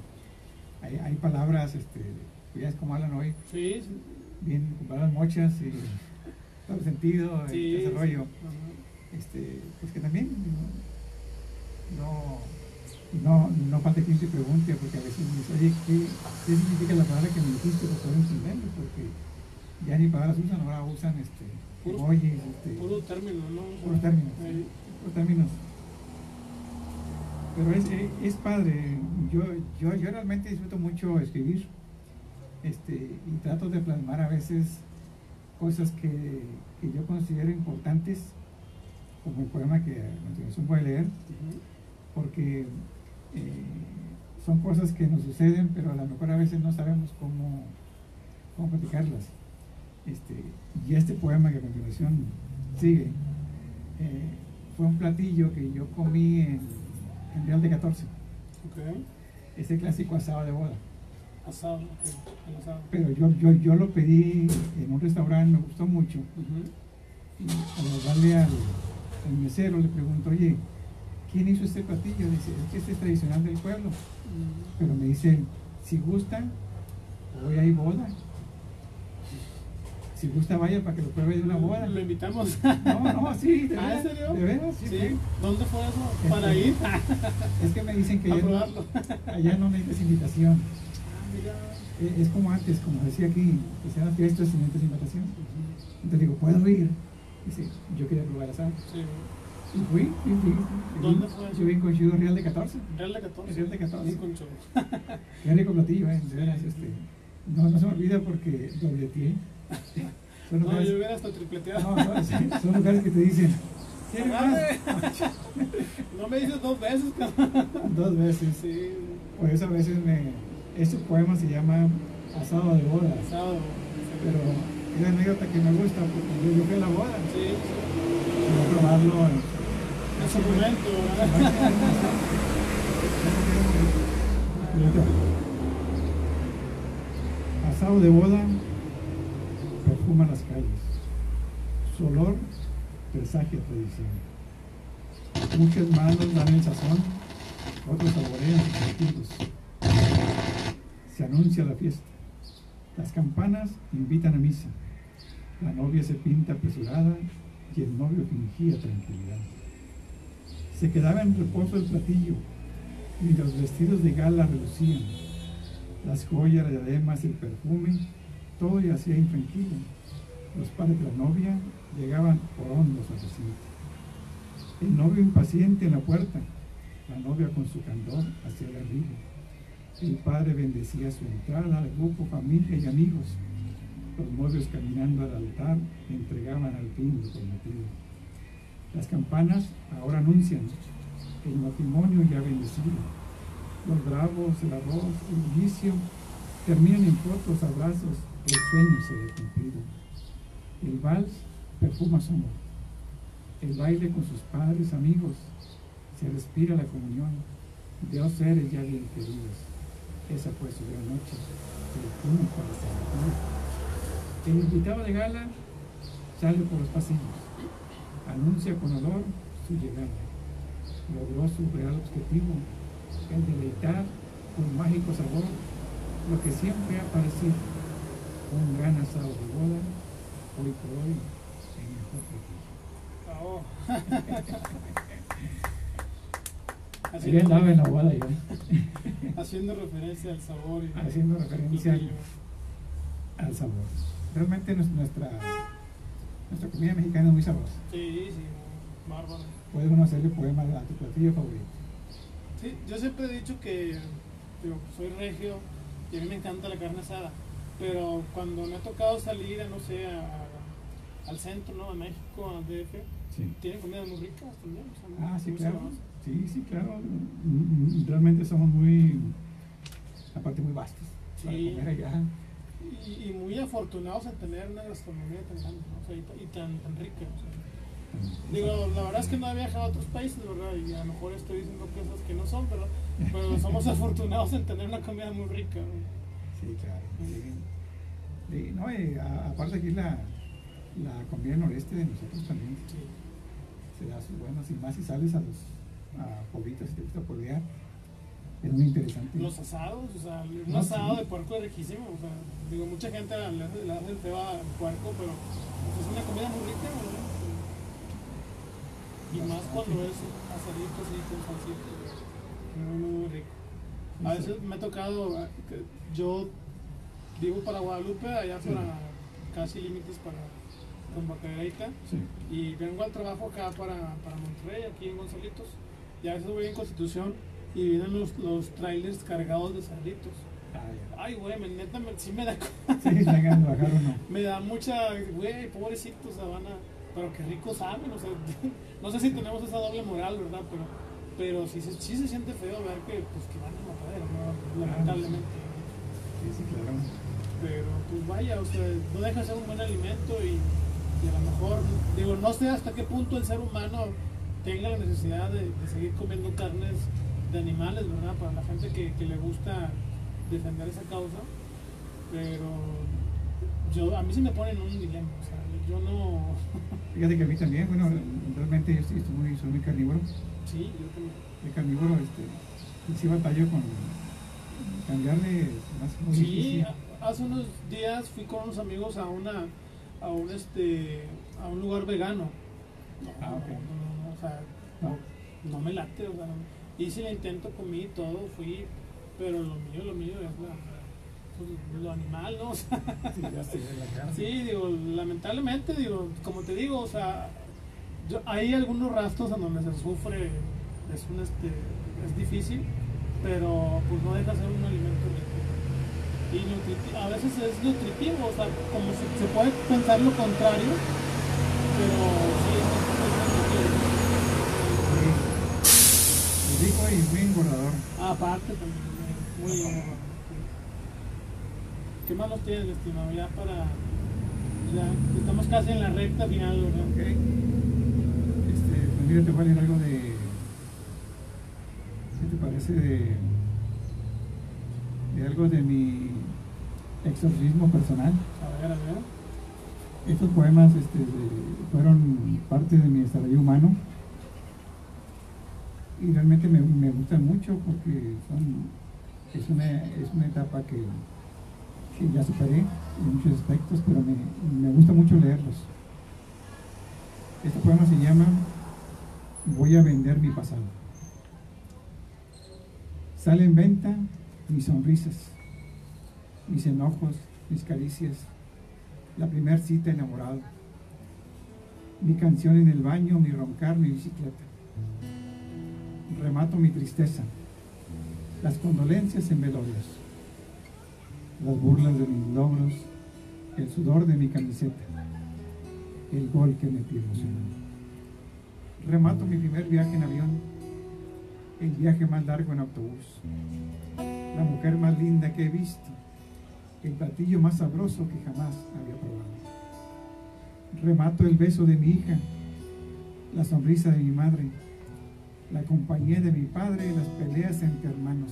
hay, hay palabras, este, ya es como hablan hoy, sí, bien con palabras mochas y todo el sentido, sí, ese rollo, este, pues que también no, no, no falta quien te pregunte, porque a veces me dice, oye, ¿qué, ¿qué, significa la palabra que me dijiste entenderlo? Porque ya ni palabras usan, ahora usan este, puro, este, puro término, ¿no? Puro términos, puro términos pero es, es, padre. Yo, yo, yo realmente disfruto mucho escribir este, y trato de plasmar a veces cosas que, que yo considero importantes, como el poema que a continuación voy a leer, porque eh, son cosas que nos suceden, pero a lo mejor a veces no sabemos cómo, cómo platicarlas. Este, y este poema que a continuación sigue, eh, fue un platillo que yo comí en en Real de 14. Ok. Ese clásico asado de boda. Asado, ok. El asado. Pero yo, yo, yo lo pedí en un restaurante, me gustó mucho. Y al darle al, al mesero le pregunto, oye, ¿quién hizo este platillo? Dice, es que este es tradicional del pueblo. Mm. Pero me dice, si gusta, hoy hay boda. Si gusta, vaya para que lo pruebe de una boda. Lo invitamos. [laughs] No, no, sí, de [laughs] ¿Ah, veras. en serio? De veras, sí. Sí. ¿Dónde fue eso? Para ir. Ah, [laughs] Es que me dicen que allá no, allá no necesitas invitación. mira. Eh, Es como antes, como decía aquí, que se dan fiestas sin necesitas invitación. Entonces digo, ¿puedo ir? Dice, yo quería probar asado. Sí. Y fui, fui. ¿Dónde fue? Yo vine con Chido Real de 14. Real de 14. Real de 14. Un concho. Qué rico platillo, ¿eh? De veras, este, no, no se me olvida porque dobleteé. Son No, lugares, yo hubiera hasta tripleteado. no, no, sí, son lugares que te dicen, ¿quieres más? [laughs] No me dices dos veces, [laughs] cabrón. Dos veces. Sí. Por eso a veces me... Este poema se llama Asado de boda. Asado. Pero es una anécdota que me gusta porque yo, yo fui a la boda. Sí. Probarlo. en- En su momento, ¿verdad? Asado de boda perfuma las calles. Su olor presagia tradición. Muchas manos dan el sazón, otros saborean sus sentidos. Se anuncia la fiesta. Las campanas invitan a misa. La novia se pinta apresurada y el novio fingía tranquilidad. Se quedaba en reposo el platillo, y los vestidos de gala relucían. Las joyas, las diademas, el perfume, todo yacía intranquilo. Los padres de la novia llegaban horondos al recinto. El novio impaciente en la puerta, la novia con su candor hacia el arribo. El padre bendecía su entrada al grupo, familia y amigos. Los novios caminando al altar entregaban al fin lo prometido. Las campanas ahora anuncian el matrimonio ya bendecido. Los bravos, el arroz, el inicio terminan en fotos, abrazos, el sueño se ve cumplido. El vals perfuma su amor. El baile con sus padres, amigos, se respira la comunión de dos seres ya bien queridos. Esa fue su gran noche, el para El invitado de gala sale por los pasillos, anuncia con olor su llegada. Logró su real objetivo, el deleitar con mágico sabor lo que siempre ha parecido un gran asado de boda, hoy por hoy en mejor platillo. Oh. [laughs] Ahí andaba en la boda yo, haciendo referencia al sabor y haciendo referencia al, al sabor. Realmente nues- nuestra, nuestra comida mexicana es muy sabrosa. Sí, sí, bárbaro. Puede uno hacerle poemas a tu platillo favorito. Sí, yo siempre he dicho que digo, soy regio y a mí me encanta la carne asada, pero cuando me ha tocado salir, no sé, a- al centro, ¿no? A México, a DF, Sí. tienen comidas muy ricas también. o sea, muy- Ah, sí, claro. sabrosas. Sí, sí, claro. Mm, mm, Realmente somos muy, aparte muy vastos para Sí. comer allá. Y, y muy afortunados en tener una gastronomía tan grande ¿no? O sea, y, ta- y tan, tan rica. o sea. Digo, la verdad es que no he viajado a otros países, ¿verdad? Y a lo mejor estoy diciendo cosas que no son, ¿verdad? Pero [laughs] somos afortunados en tener una comida muy rica. ¿no? Sí, claro. sí. Sí, no, y a- aparte aquí la, la comida noreste de nosotros también Sí. se da sus buenas y más si sales a los a pueblitos si te gusta pueblear. Es muy interesante. Los asados, o sea, un No, asado sí. de puerco es riquísimo. O sea, digo, mucha gente le hace, le hace el feo al puerco, pero pues, es una comida muy rica, ¿verdad? Y más cuando es asadito así con salsita. Muy, muy, rico. A veces me ha tocado, que yo vivo para Guadalupe, allá Sí. para casi límites para con. Sí. Y vengo al trabajo acá para, para Monterrey, aquí en Gonzalitos. Y a veces voy en Constitución y vienen los, los trailers cargados de cerditos. Ah, Ay, güey, me, neta, me- sí me da. Sí, se hagan bajar o no. [laughs] me da mucha, güey, pobrecitos, Sabana. Pero qué rico saben, o sea, [laughs] no sé si tenemos esa doble moral, ¿verdad? Pero, pero sí, se- sí se siente feo ver que, pues, que van a matadero, ¿no? Lamentablemente. Sí, sí, claro. Pero pues vaya, o sea, no deja de ser un buen alimento y, y a lo mejor, digo, no sé hasta qué punto el ser humano tenga la necesidad de, de seguir comiendo carnes de animales, ¿verdad? Para la gente que, que le gusta defender esa causa, pero yo, a mí se me pone en un dilema, o sea, yo no... [laughs] Fíjate que a mí también, bueno, realmente yo estoy, muy, soy muy carnívoro. Sí, yo también. De carnívoro, este, sí batallo con cambiarle más muy Sí, difícil. hace unos días fui con unos amigos a una, a un este, a un lugar vegano. No, Ah, ok. no, no, no, o sea, No. no me late, o sea, no. Hice el intento, comí todo, fui, pero lo mío, lo mío es la, pues, lo animal, ¿no? [laughs] O sea, Sí, ya la carne. Sí, digo, lamentablemente, digo, como te digo, o sea, yo- hay algunos rastros en donde se sufre, es un este, es difícil, pero pues no deja de ser un alimento rico. Y a veces es nutritivo, o sea, como si se puede pensar lo contrario, pero sí es nutritivo. Y muy engordador. Aparte también, eh, muy bien. ¿Qué más nos tienes, estimado? Ya para. Ya estamos casi en la recta final, ¿verdad? Ok. Este, pues mira, te voy a leer algo de. ¿Qué te parece de. de algo de mi exorcismo personal? A ver, a ver. Estos poemas este, de- fueron parte de mi desarrollo humano y realmente me, me gustan mucho porque es, una, es una etapa que, que ya superé en muchos aspectos, pero me, me gusta mucho leerlos. Este poema se llama Voy a vender mi pasado. Sale en venta mis sonrisas, mis enojos, mis caricias, la primer cita enamorado, mi canción en el baño, mi roncar, mi bicicleta. Remato mi tristeza, las condolencias en velorios, las burlas de mis logros, el sudor de mi camiseta, el gol que metí emocionado. Remato mi primer viaje en avión, el viaje más largo en autobús, la mujer más linda que he visto, el platillo más sabroso que jamás había probado. Remato el beso de mi hija, la sonrisa de mi madre, la compañía de mi padre y las peleas entre hermanos.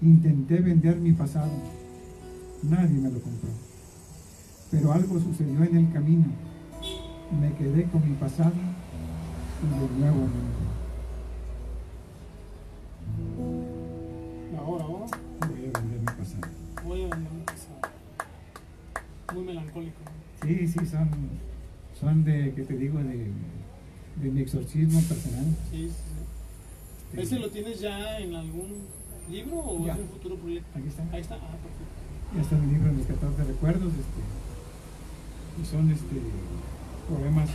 Intenté vender mi pasado, nadie me lo compró. Pero algo sucedió en el camino. Me quedé con mi pasado y de nuevo mundo. Ahora, ahora. Voy a vender mi pasado. Voy a vender mi pasado. Muy melancólico. Sí, sí, son, son de, que te digo, de, de mi exorcismo personal. Sí, sí, sí. ¿Ese lo tienes ya en algún libro o Ya. es un futuro proyecto? Aquí está. Ahí está. Ah, perfecto. Ya está mi libro, Mis 14 Recuerdos. Este, y son este, poemas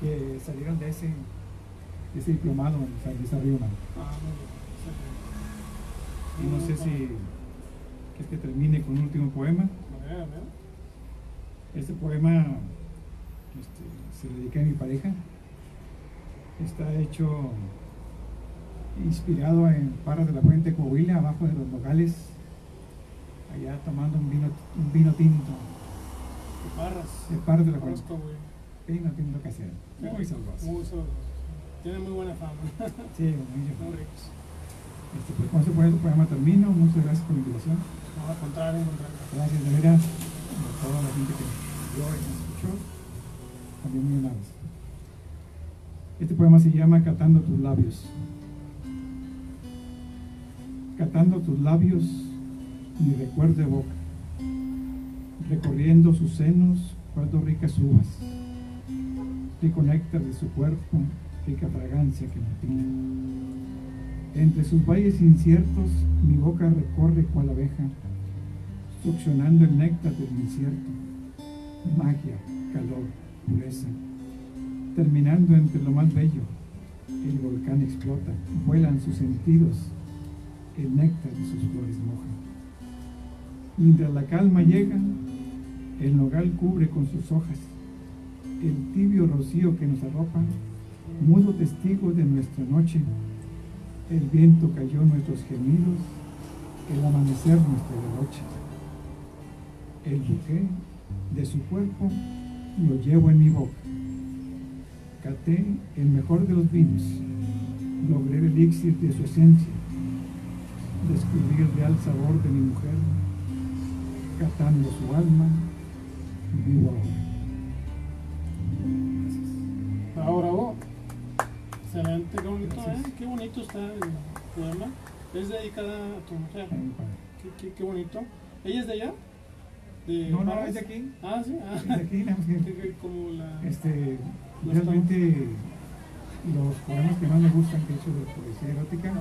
que, que salieron de ese, de ese diplomado en. Ah, muy bien. Y no sé si es que termine con un último poema. A ver, a ver. Este poema este, se lo dediqué a mi pareja. Está hecho inspirado en Parras de la Fuente Coahuila, abajo de los nogales, allá tomando un vino, un vino tinto De Parras. de Parras de la Fuente. Vino tinto casero. Muy sabroso. Muy sabroso. Tiene muy buena fama. Sí, muy. [laughs] Muy ricos. Este, pues con ese poema, poema termino. Muchas gracias por la invitación. No, al contrario, al contrario. Gracias de veras a toda la gente que vio y me escuchó. También amables. Este poema se llama Catando tus labios. Catando tus labios, mi recuerdo evoca. Recorriendo sus senos, guardo ricas uvas. Rico néctar de su cuerpo, rica fragancia que me. Entre sus valles inciertos, mi boca recorre cual abeja, succionando el néctar del incierto, magia, calor, pureza. Terminando entre lo más bello, el volcán explota, vuelan sus sentidos, el néctar de sus flores moja. Mientras la calma llega, el nogal cubre con sus hojas el tibio rocío que nos arropa, mudo testigo de nuestra noche. El viento cayó nuestros gemidos, el amanecer nuestra noche. El buque de su cuerpo lo llevo en mi boca. Caté el mejor de los vinos, logré el elixir de su esencia, descubrí el real sabor de mi mujer, catando su alma, vivo ahora. Ahora vos. Excelente, qué bonito, ¿eh? Qué bonito está el poema. Es dedicada a tu mujer. Qué, qué, qué bonito. ¿Ella es de allá? De no, no, es de aquí. Ah, sí. Ah. Es de aquí, no, [laughs] como la... Este, realmente los poemas que más me gustan que he hecho de poesía erótica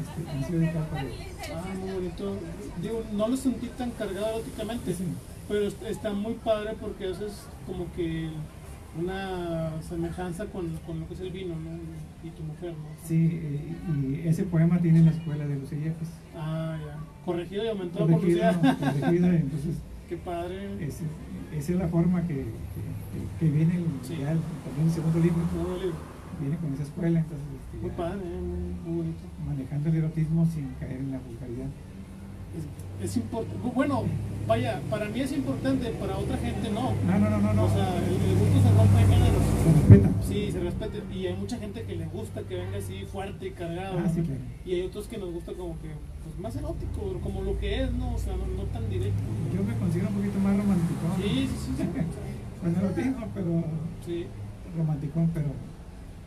este, han sido dedicados para Ah, muy bonito. Digo, no lo sentí tan cargado eróticamente, sí. pero está muy padre porque eso es como que una semejanza con, con, lo que es el vino ¿no? y tu mujer. ¿no? Sí, y ese poema tiene la escuela de los Eyefes. Ah, ya. Corregido y aumentado corregido, por corregido, entonces. Qué padre. esa es la forma que, que, que viene el, sí. ya el, también el segundo libro. Segundo libro. Viene con esa escuela, entonces. Este, muy padre, muy, muy bonito. Manejando el erotismo sin caer en la vulgaridad es, es importante. Bueno, vaya, para mí es importante, para otra gente no. No, no, no, no. O sea, el, el gusto se rompe en géneros. Se respeta. Sí, se respeta. Y hay mucha gente que le gusta que venga así fuerte y cargado. Ah, sí, claro. Y hay otros que nos gusta como que pues, más erótico, como lo que es, ¿no? O sea, no, no tan directo. ¿no? Yo me considero un poquito más romántico. Sí, sí, sí. sí, [laughs] pues pero. sí. Romanticón, pero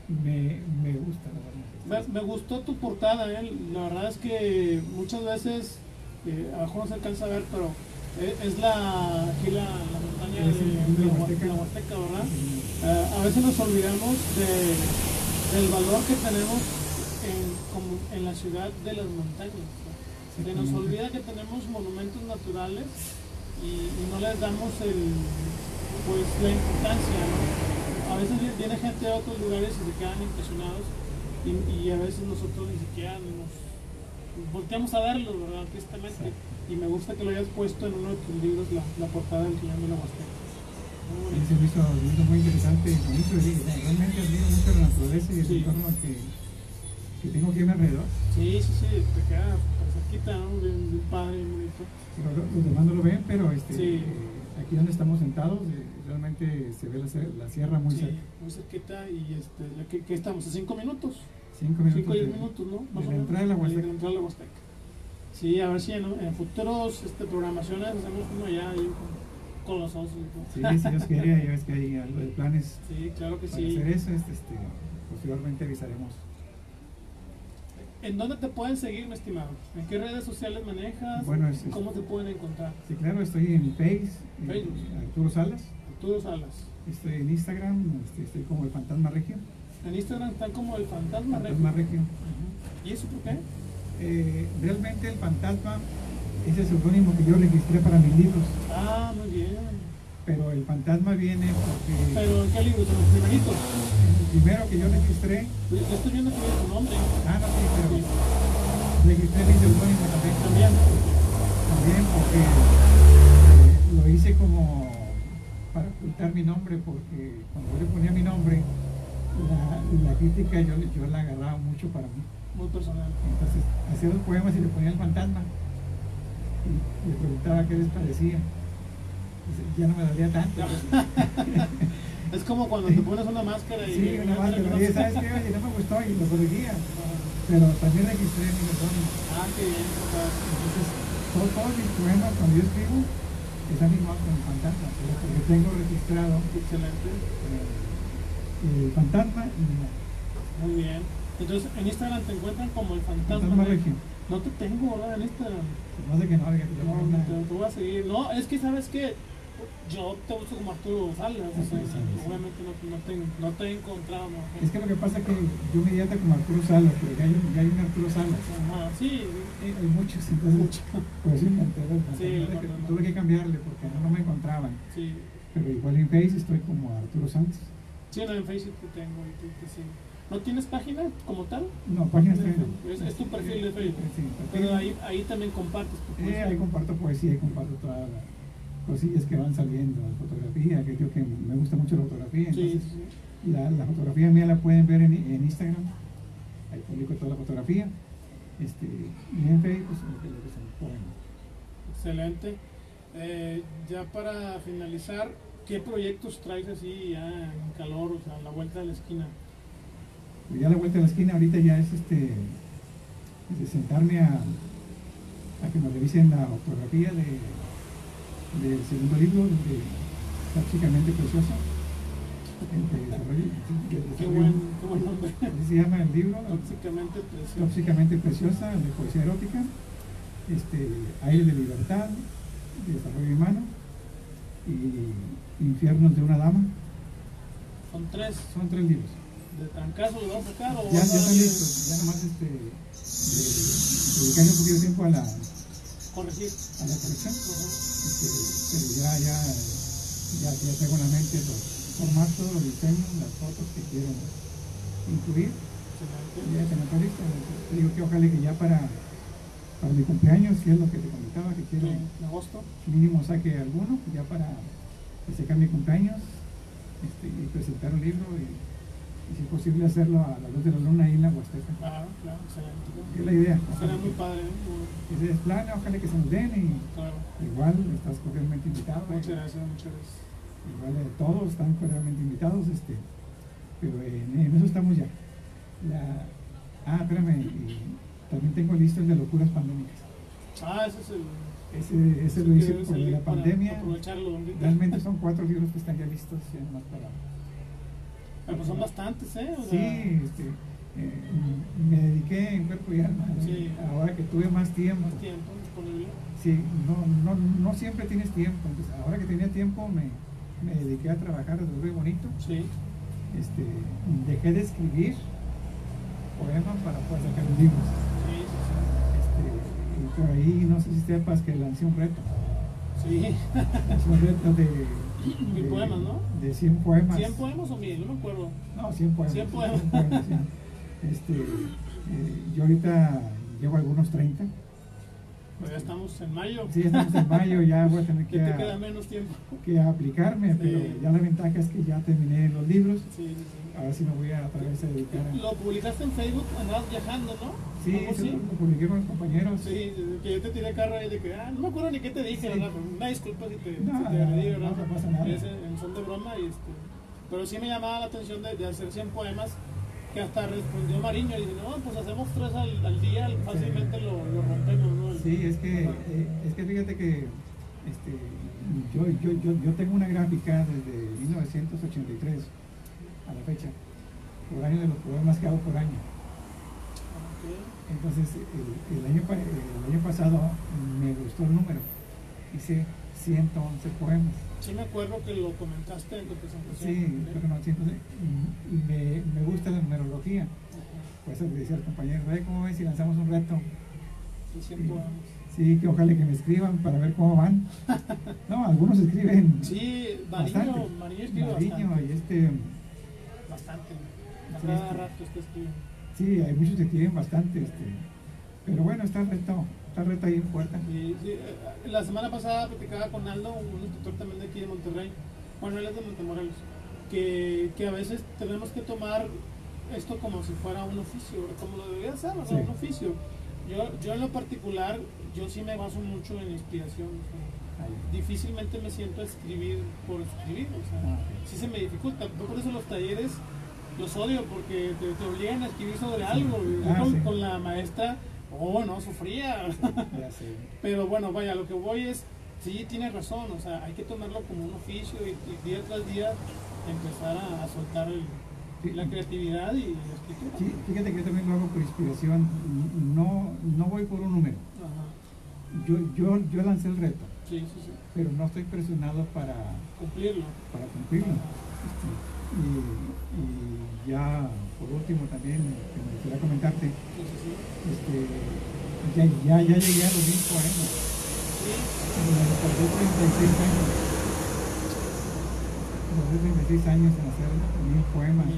me, me gusta, la verdad. Me, me, gustó tu portada, ¿eh? La verdad es que muchas veces eh, abajo no se alcanza a ver, pero es, la, aquí la, la montaña de, la, la Hua- Huasteca. la Huasteca, ¿verdad? Sí. Eh, a veces nos olvidamos de, del valor que tenemos en, como en la ciudad de las montañas. ¿no? Se nos olvida que tenemos monumentos naturales y, y no les damos el, pues, la importancia. ¿no? A veces vi- viene gente de otros lugares y se quedan impresionados y, y a veces nosotros ni siquiera nos volteamos a verlos, ¿verdad? Tristemente. Y me gusta que lo hayas puesto en uno de tus libros, la, la portada del Guión de la Huasteca. Sí, se me hizo, se me hizo muy interesante y bonito. y realmente admiro mucho la naturaleza y el Sí. entorno que, que tengo aquí a mi alrededor. Sí, sí, sí, te queda cerquita, ¿no? Bien, bien padre, bonito. Lo- los demás no lo ven, pero este, Sí. eh, aquí donde estamos sentados eh, realmente se ve la, sierra muy sí, cerca. muy cerquita y este, que estamos a cinco minutos, Cinco minutos. de- minutos, ¿no? de la entrada de la Huasteca. De la entrada de la Huasteca. Sí, a ver si en, en futuros este, programaciones hacemos uno ya ahí con, con los osos. ¿no? Sí, si Dios [laughs] quiere, ya ves que hay algo de planes Sí, claro que para sí. hacer eso. Este, este, posteriormente avisaremos. ¿En dónde te pueden seguir, mi estimado? ¿En qué redes sociales manejas? Bueno, es- ¿Cómo te pueden encontrar? Sí, claro, estoy en Face, Facebook. Arturo Salas. Arturo Salas. Estoy en Instagram, este, estoy como el Fantasma Regio. En Instagram están como el fantasma. Fantasma Regio. ¿Y eso por qué? Eh, realmente el fantasma es el seudónimo que yo registré para mis libros, Ah, muy bien. pero el fantasma viene porque ¿Pero en qué libro? ¿En los primeritos? el primero que yo registré, Yo yo estoy viendo que viene tu nombre. ah no sí, pero Sí, registré mi seudónimo también, también. también porque eh, lo hice como para ocultar mi nombre, porque cuando yo le ponía mi nombre, la, la crítica yo, yo la agarraba mucho para mí. Muy personal. Entonces hacía los poemas y le ponía el fantasma y le preguntaba qué les parecía. Ya no me dolía tanto. [laughs] Es como cuando te pones una máscara y... Sí, una más, pero oye, ¿sabes qué? Oye, no me gustó y lo corregía. Pero también registré mi seudónimo. Ah, qué bien. Entonces, todo- todos mis poemas, cuando yo escribo, están firmados con el fantasma, porque tengo registrado Excelente. eh, el fantasma y. Muy bien. Entonces, en Instagram te encuentran como el fantasma. Fantasma Regio. Regio. No te tengo, ¿verdad? En Instagram. No sé que no, que No, no te, te voy a seguir. No, es que sabes que yo te uso como Arturo Salas. o sea, Sí, sí, sí. Obviamente no, no, te, no te he encontrado. Es que lo que pasa es que yo me dieta como Arturo Salas, ya hay, hay un Arturo Salas. Ajá, sí, Eh, hay muchos, entonces, mucho. fantasma Sí, fantasma. Tuve que cambiarle porque no, no me encontraban. Sí, Pero igual en Face estoy como Arturo Santos. Sí, no, en Facebook te tengo y te, te sigo. ¿No tienes página como tal? No, de Facebook. Es, es tu perfil de Facebook. Sí, Pero ahí, ahí también compartes tu Eh, poesía. ahí comparto poesía y comparto todas las cosillas que van saliendo, fotografía, que yo que me gusta mucho la fotografía. Sí, Entonces, sí. la, la fotografía mía la pueden ver en, en Instagram. Ahí publico toda la fotografía. Este, y en Facebook, pues, lo que. Excelente. Eh, ya para finalizar, ¿qué proyectos traes así ya en calor, o sea, a la vuelta de la esquina? Pues ya la vuelta de la esquina ahorita ya es este de sentarme a, a que nos revisen la ortografía de, del segundo libro Preciosa. el de desarrollo- de Qué buen, qué buen nombre. Se llama el libro, Tóxicamente precioso. Tóxicamente Preciosa, de poesía erótica, este, Aire de Libertad, de Desarrollo Humano, y Infiernos de una Dama. Son tres. Son tres libros. ¿De trancazo lo vas a sacar o Ya, ya están listos, ya nomás este, de- dedicarle un poquito de tiempo a la, corregir? a la corrección. Este, pero ya, ya, ya, ya tengo en la mente los formatos, los diseños, las fotos que quiero incluir. Ya tengo todo listo. Te digo que ojalá que ya para, para mi cumpleaños, que es lo que te comentaba, que quiero en agosto. mínimo saque alguno, ya para festejar mi cumpleaños este, y presentar un libro y, y si es posible hacerlo a la luz de la luna ahí en la Huasteca. Claro, claro, excelente. Es la idea. Será muy padre. ¿eh? Muy- Ese es plan, ojalá que se nos den y Claro. igual estás cordialmente invitado. Muchas gracias, muchas gracias. Igual eh, todos están cordialmente invitados, este, pero en, en eso estamos ya. La, ah, espérame, también tengo listo el de locuras pandémicas. Ah, ese es el. Ese, ese lo hice por la pandemia. Realmente son cuatro libros que están ya listos, ya nomás para... Pero pues son bastantes, ¿eh? O Sí, sea, este, eh, me dediqué en cuerpo y alma. Sí. Ahora que tuve más tiempo. más tiempo disponible. Sí, no, no, no siempre tienes tiempo. Entonces, ahora que tenía tiempo, me, me dediqué a trabajar desde muy bonito. Sí. Este, dejé de escribir poemas para poder sacar los libros. Sí, sí, y por ahí, no sé si sepas que lancé un reto. sí. Lancé un reto de. [laughs] Mil poemas, ¿no? De 100 poemas. ¿100 poemas o mil? No me acuerdo. No, 100 poemas. 100 poemas. sí. [laughs] Este, eh, yo ahorita llevo algunos 30. Pues ya estamos en mayo. Sí, estamos en mayo, ya voy a tener [laughs] que, te a- queda menos tiempo. que aplicarme, Sí. pero ya la ventaja es que ya terminé los libros. Sí, sí, sí. Ahora sí me voy a otra vez a dedicar a... Lo publicaste en Facebook, andabas viajando, ¿no? Sí, ¿Algo sí, lo publiqué con los compañeros. Sí, que yo te tiré carro ahí de que, ah, no me acuerdo ni qué te dije, Sí. ¿verdad? Una disculpa si te, No, si te no, agredí, no, ¿verdad? no pasa nada. Es en, son de broma y este. Pero sí me llamaba la atención de, de hacer 100 poemas que hasta respondió Mariño y dice, no, pues hacemos tres al, al día, fácilmente lo, lo rompemos, ¿no? Sí, es que, eh, es que fíjate que este, yo, yo, yo, yo tengo una gráfica desde 1983 a la fecha, por año de los poemas que hago por año. Entonces, el, el año, el año pasado me gustó el número, hice 111 poemas. Sí me acuerdo que lo comentaste en tu presentación. Sí, pero no, 111. Y me, me gusta la numerología. Por eso le decía al compañero, "Ve, ¿cómo ves si lanzamos un reto? Sí, 100 poemas. Sí, que ojalá que me escriban para ver cómo van. [laughs] No, algunos escriben Sí, Mariño, bastante. Mariño escribe Mariño bastante. y este, Bastante. A Sí, cada este- rato está escribiendo. sí, hay muchos que escriben bastante. Este, pero bueno, está reto, está el reto ahí en puerta. Sí, sí, eh, la semana pasada platicaba con Aldo, un instructor también de aquí de Monterrey, bueno, él es de Montemorelos, que, que a veces tenemos que tomar esto como si fuera un oficio, como lo debería ser, ¿verdad? Sí. un oficio. Yo, yo en lo particular, yo sí me baso mucho en inspiración. o sea. Difícilmente me siento a escribir por escribir, o sea, Ah, sí se me dificulta. Yo por eso los talleres los odio porque te, te obligan a escribir sobre algo. Ah, con, sí. con la maestra, oh, no, sufría. Ya. [laughs] Pero bueno, vaya, lo que voy es, sí, tienes razón, o sea, hay que tomarlo como un oficio y, y día tras día empezar a, a soltar el- la creatividad y la escritura. Sí, fíjate que yo también lo hago por inspiración. No, no voy por un número. Ajá. Yo, yo, yo lancé el reto, Sí, sí, sí, pero no estoy presionado para, cumplirlo. para cumplirlo. Este, y, y ya, por último, también, que me gustaría comentarte, este, ya, ya, ya llegué a los mil poemas. Sí, Me tardé 36 años. Tardé 36 años en hacer mil poemas.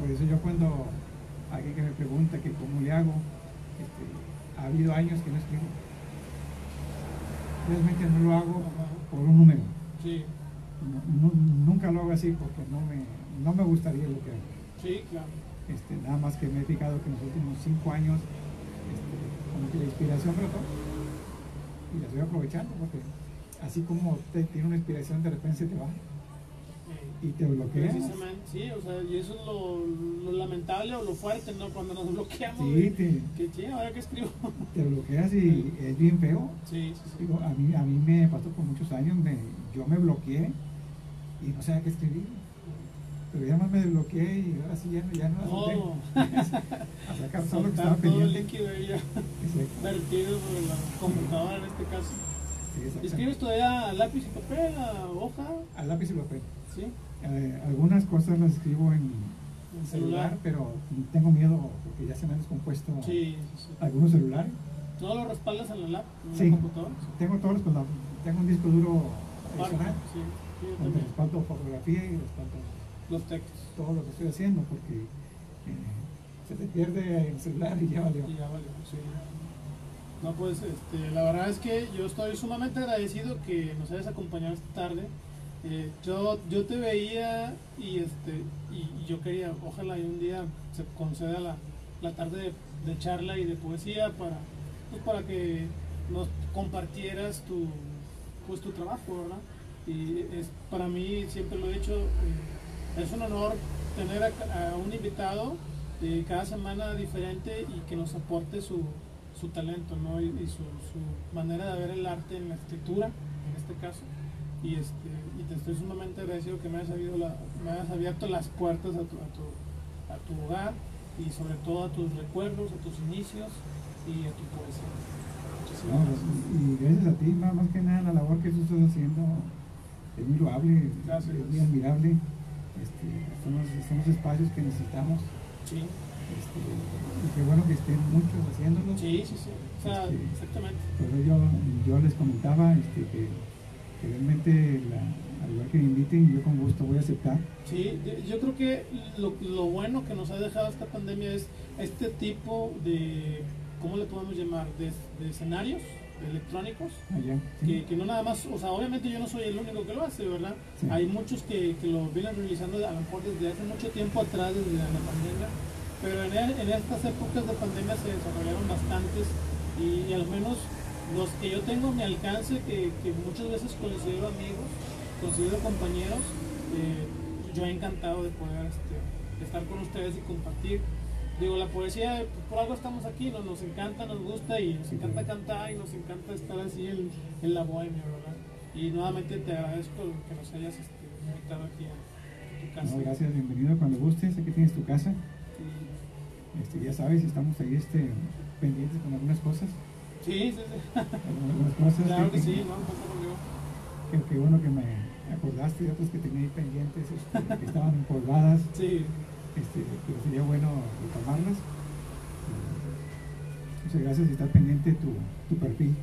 Por eso yo cuando alguien que me pregunta que cómo le hago, este, ha habido años que no escribo. Realmente no lo hago por un número. Sí, No- no- nunca lo hago así porque no me, no me gustaría lo que hago. sí, claro. Este, nada más que me he fijado que en los últimos cinco años este, como que la inspiración brotó y la estoy aprovechando porque así como te tiene una inspiración de repente se te va. Y te bloqueas. Precisamente, sí, o sea, y eso es lo, lo lamentable o lo fuerte, ¿no? Cuando nos [laughs] bloqueamos. Sí, te, que sí, ahora que escribo. [laughs] te bloqueas y es bien feo. Sí, sí, sí. Digo, a mí, a mí me pasó por muchos años, me, yo me bloqueé y no sabía qué escribir. Pero ya más me desbloqueé y ahora sí ya, no- ya no la solté. A sacar todo lo que estaba todo pendiente. líquido ahí ya vertido sobre la computadora en este caso. Sí. ¿Escribes todavía a lápiz y papel, a hoja? A lápiz y papel. Sí, Eh, algunas cosas las escribo en en celular, pero tengo miedo porque ya se me han descompuesto Sí, sí, sí. algunos celulares. ¿No lo respaldas en la lap, en Sí. la computadora? Tengo todos los con- tengo un disco duro adicional donde respaldo fotografía y respaldo Los textos. todo lo que estoy haciendo porque eh, se te pierde el celular y ya valió. Y ya valió, sí. No, pues este, la verdad es que yo estoy sumamente agradecido que nos hayas acompañado esta tarde. Eh, yo, yo te veía y, este, y, yo quería, ojalá y un día se conceda la, la tarde de, charla y de poesía para, pues, para que nos compartieras tu, pues, tu trabajo. Y es, para mí, siempre lo he dicho, eh, es un honor tener a, un invitado eh, cada semana diferente y que nos aporte su, su talento ¿no? y, y su, su manera de ver el arte en la escritura, en este caso. Y, este, te estoy sumamente agradecido que me hayas, abierto la- me hayas abierto las puertas a tu, a, tu, a tu hogar y sobre todo a tus recuerdos, a tus inicios y a tu poesía. Muchísimas gracias. y gracias a ti, más, más que nada la labor que tú estás haciendo es muy loable, Gracias. es muy admirable. Este, son, los, son los espacios que necesitamos. Sí, Este, y qué bueno que estén muchos haciéndolo. sí, sí, sí. O sea, Este, exactamente. Por eso yo, yo les comentaba este, que, que realmente, la- al que me inviten, yo con gusto voy a aceptar. Sí, yo creo que lo, lo bueno que nos ha dejado esta pandemia es este tipo de, ¿cómo le podemos llamar? De, de escenarios electrónicos. allá. ¿sí? Que, que no nada más, o sea, obviamente yo no soy el único que lo hace, ¿verdad? Sí. Hay muchos que, que lo vienen realizando a lo mejor desde hace mucho tiempo atrás, desde la, pandemia, pero en, e- en estas épocas de pandemia se desarrollaron bastantes y, y al menos los que yo tengo a mi alcance, que, que muchas veces considero amigos, considero compañeros, eh, yo he encantado de poder este, estar con ustedes y compartir. Digo, la poesía, pues, por algo estamos aquí, ¿no? nos encanta, nos gusta y nos Sí, encanta cantar y nos encanta estar así en, en la bohemia, ¿verdad? Y nuevamente te agradezco que nos hayas este, invitado aquí a, tu casa. No, gracias, bienvenido cuando gustes. Aquí tienes tu casa. Y- Este, ya sabes, estamos ahí este, pendientes con algunas cosas. Sí, sí, sí. Algunas cosas Claro que que, sí. Que, que bueno que me acordaste de otras que tenía ahí pendientes, este, que estaban empolvadas. [laughs] Sí, este, pero sería bueno retomarlas. Muchas gracias y estar pendiente de tu, tu perfil.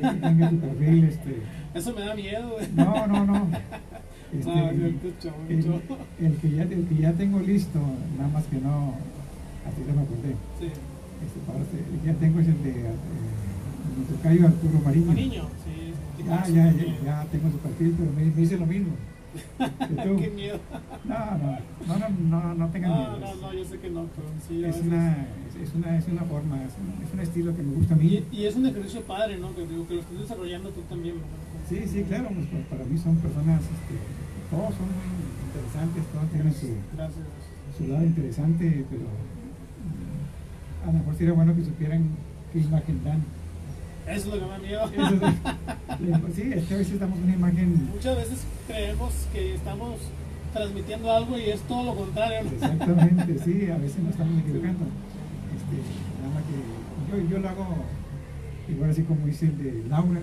que tenga tu perfil, este, Eso me da miedo, no, no, no. [laughs] Este, No, el, que ya, el que ya tengo listo, nada más que no, así ya me acordé. Sí. Este, para este- ya tengo es el de eh, Arturo Mariño. Sí, Ya, ya, ya, ya tengo su perfil, pero me, me dice lo mismo. [laughs] Qué miedo. No, no, no, no, no, tengan miedo. no, no, yo sé que no, pero sí. Es una, es, una, es una forma, es un, es un estilo que me gusta a mí. Y, es un ejercicio padre, ¿no? Que digo que lo estás desarrollando tú también. Sí, sí, claro, pues, pa- para mí son personas, este, todos son muy interesantes, todos tienen su, su lado interesante, pero a lo mejor sería bueno que supieran qué imagen dan. Eso es lo que me da miedo. Es- sí, es que a veces damos una imagen Muchas veces creemos que estamos transmitiendo algo y es todo lo contrario. ¿no? Exactamente, sí, a veces nos estamos equivocando. Este, nada más que yo, yo lo hago igual así como hice el de Laura,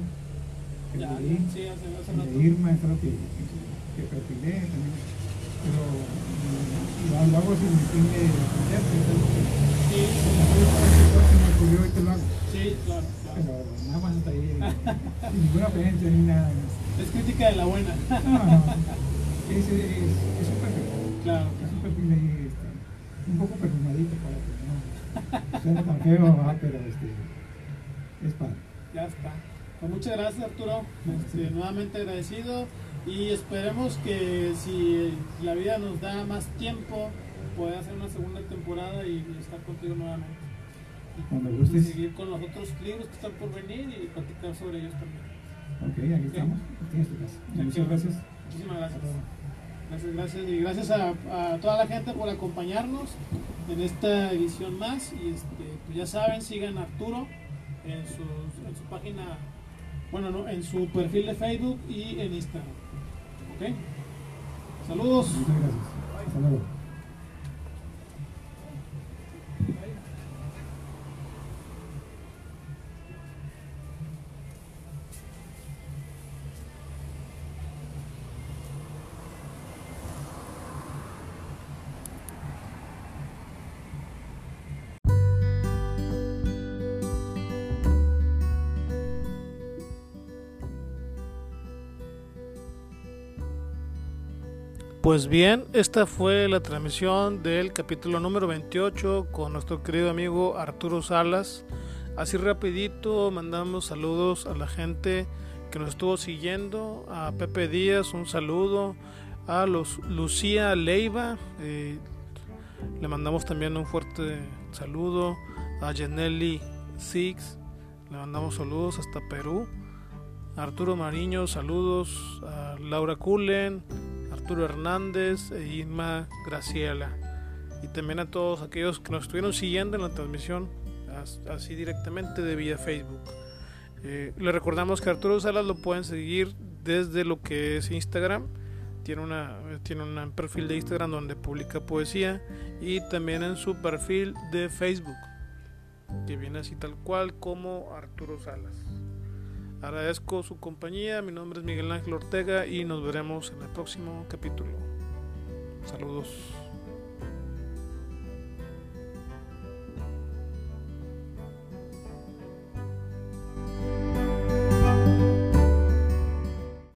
el Ya, de, Lee, sí, hace, hace el rato. de Irma, es algo que, que también. Pero lo, lo hago sin fin de aprender, Sí, se me ocurrió y te lo hago. Sí, claro, claro. Pero nada más hasta ahí, sin ninguna ofensa ni nada. más. Es crítica de la buena. No, no, es, es, es un perfil. Claro, Es un perfil ahí, este, un poco perfumadito para que no suene tan feo, ¿verdad? pero este, es padre. ya está. Pues muchas gracias Arturo, Este, nuevamente agradecido y esperemos que si la vida nos da más tiempo, pueda hacer una segunda temporada y estar contigo nuevamente. Y gustes. seguir con los otros libros que están por venir y platicar sobre ellos también. Ok, aquí estamos. Tienes tu casa. Muchas gracias. Muchísimas gracias. Gracias, gracias. Y gracias a, a toda la gente por acompañarnos en esta edición más. Y este, pues ya saben, sigan a Arturo en su, en su página, bueno, no, en su perfil de Facebook y en Instagram. ¿Ok? Saludos. Muchas gracias. Hasta luego. Pues bien, esta fue la transmisión del capítulo número 28 con nuestro querido amigo Arturo Salas. Así rapidito mandamos saludos a la gente que nos estuvo siguiendo, a Pepe Díaz un saludo, a los Lucía Leiva, eh, le mandamos también un fuerte saludo, a Janelli Six, le mandamos saludos hasta Perú, a Arturo Mariño, saludos, a Laura Cullen, Arturo Hernández e Irma Graciela. Y también a todos aquellos que nos estuvieron siguiendo en la transmisión, así directamente de vía Facebook. Eh, le recordamos que Arturo Salas lo pueden seguir desde lo que es Instagram. Tiene, una, tiene un perfil de Instagram donde publica poesía y también en su perfil de Facebook, que viene así tal cual como Arturo Salas. Agradezco su compañía, mi nombre es Miguel Ángel Ortega y nos veremos en el próximo capítulo. Saludos.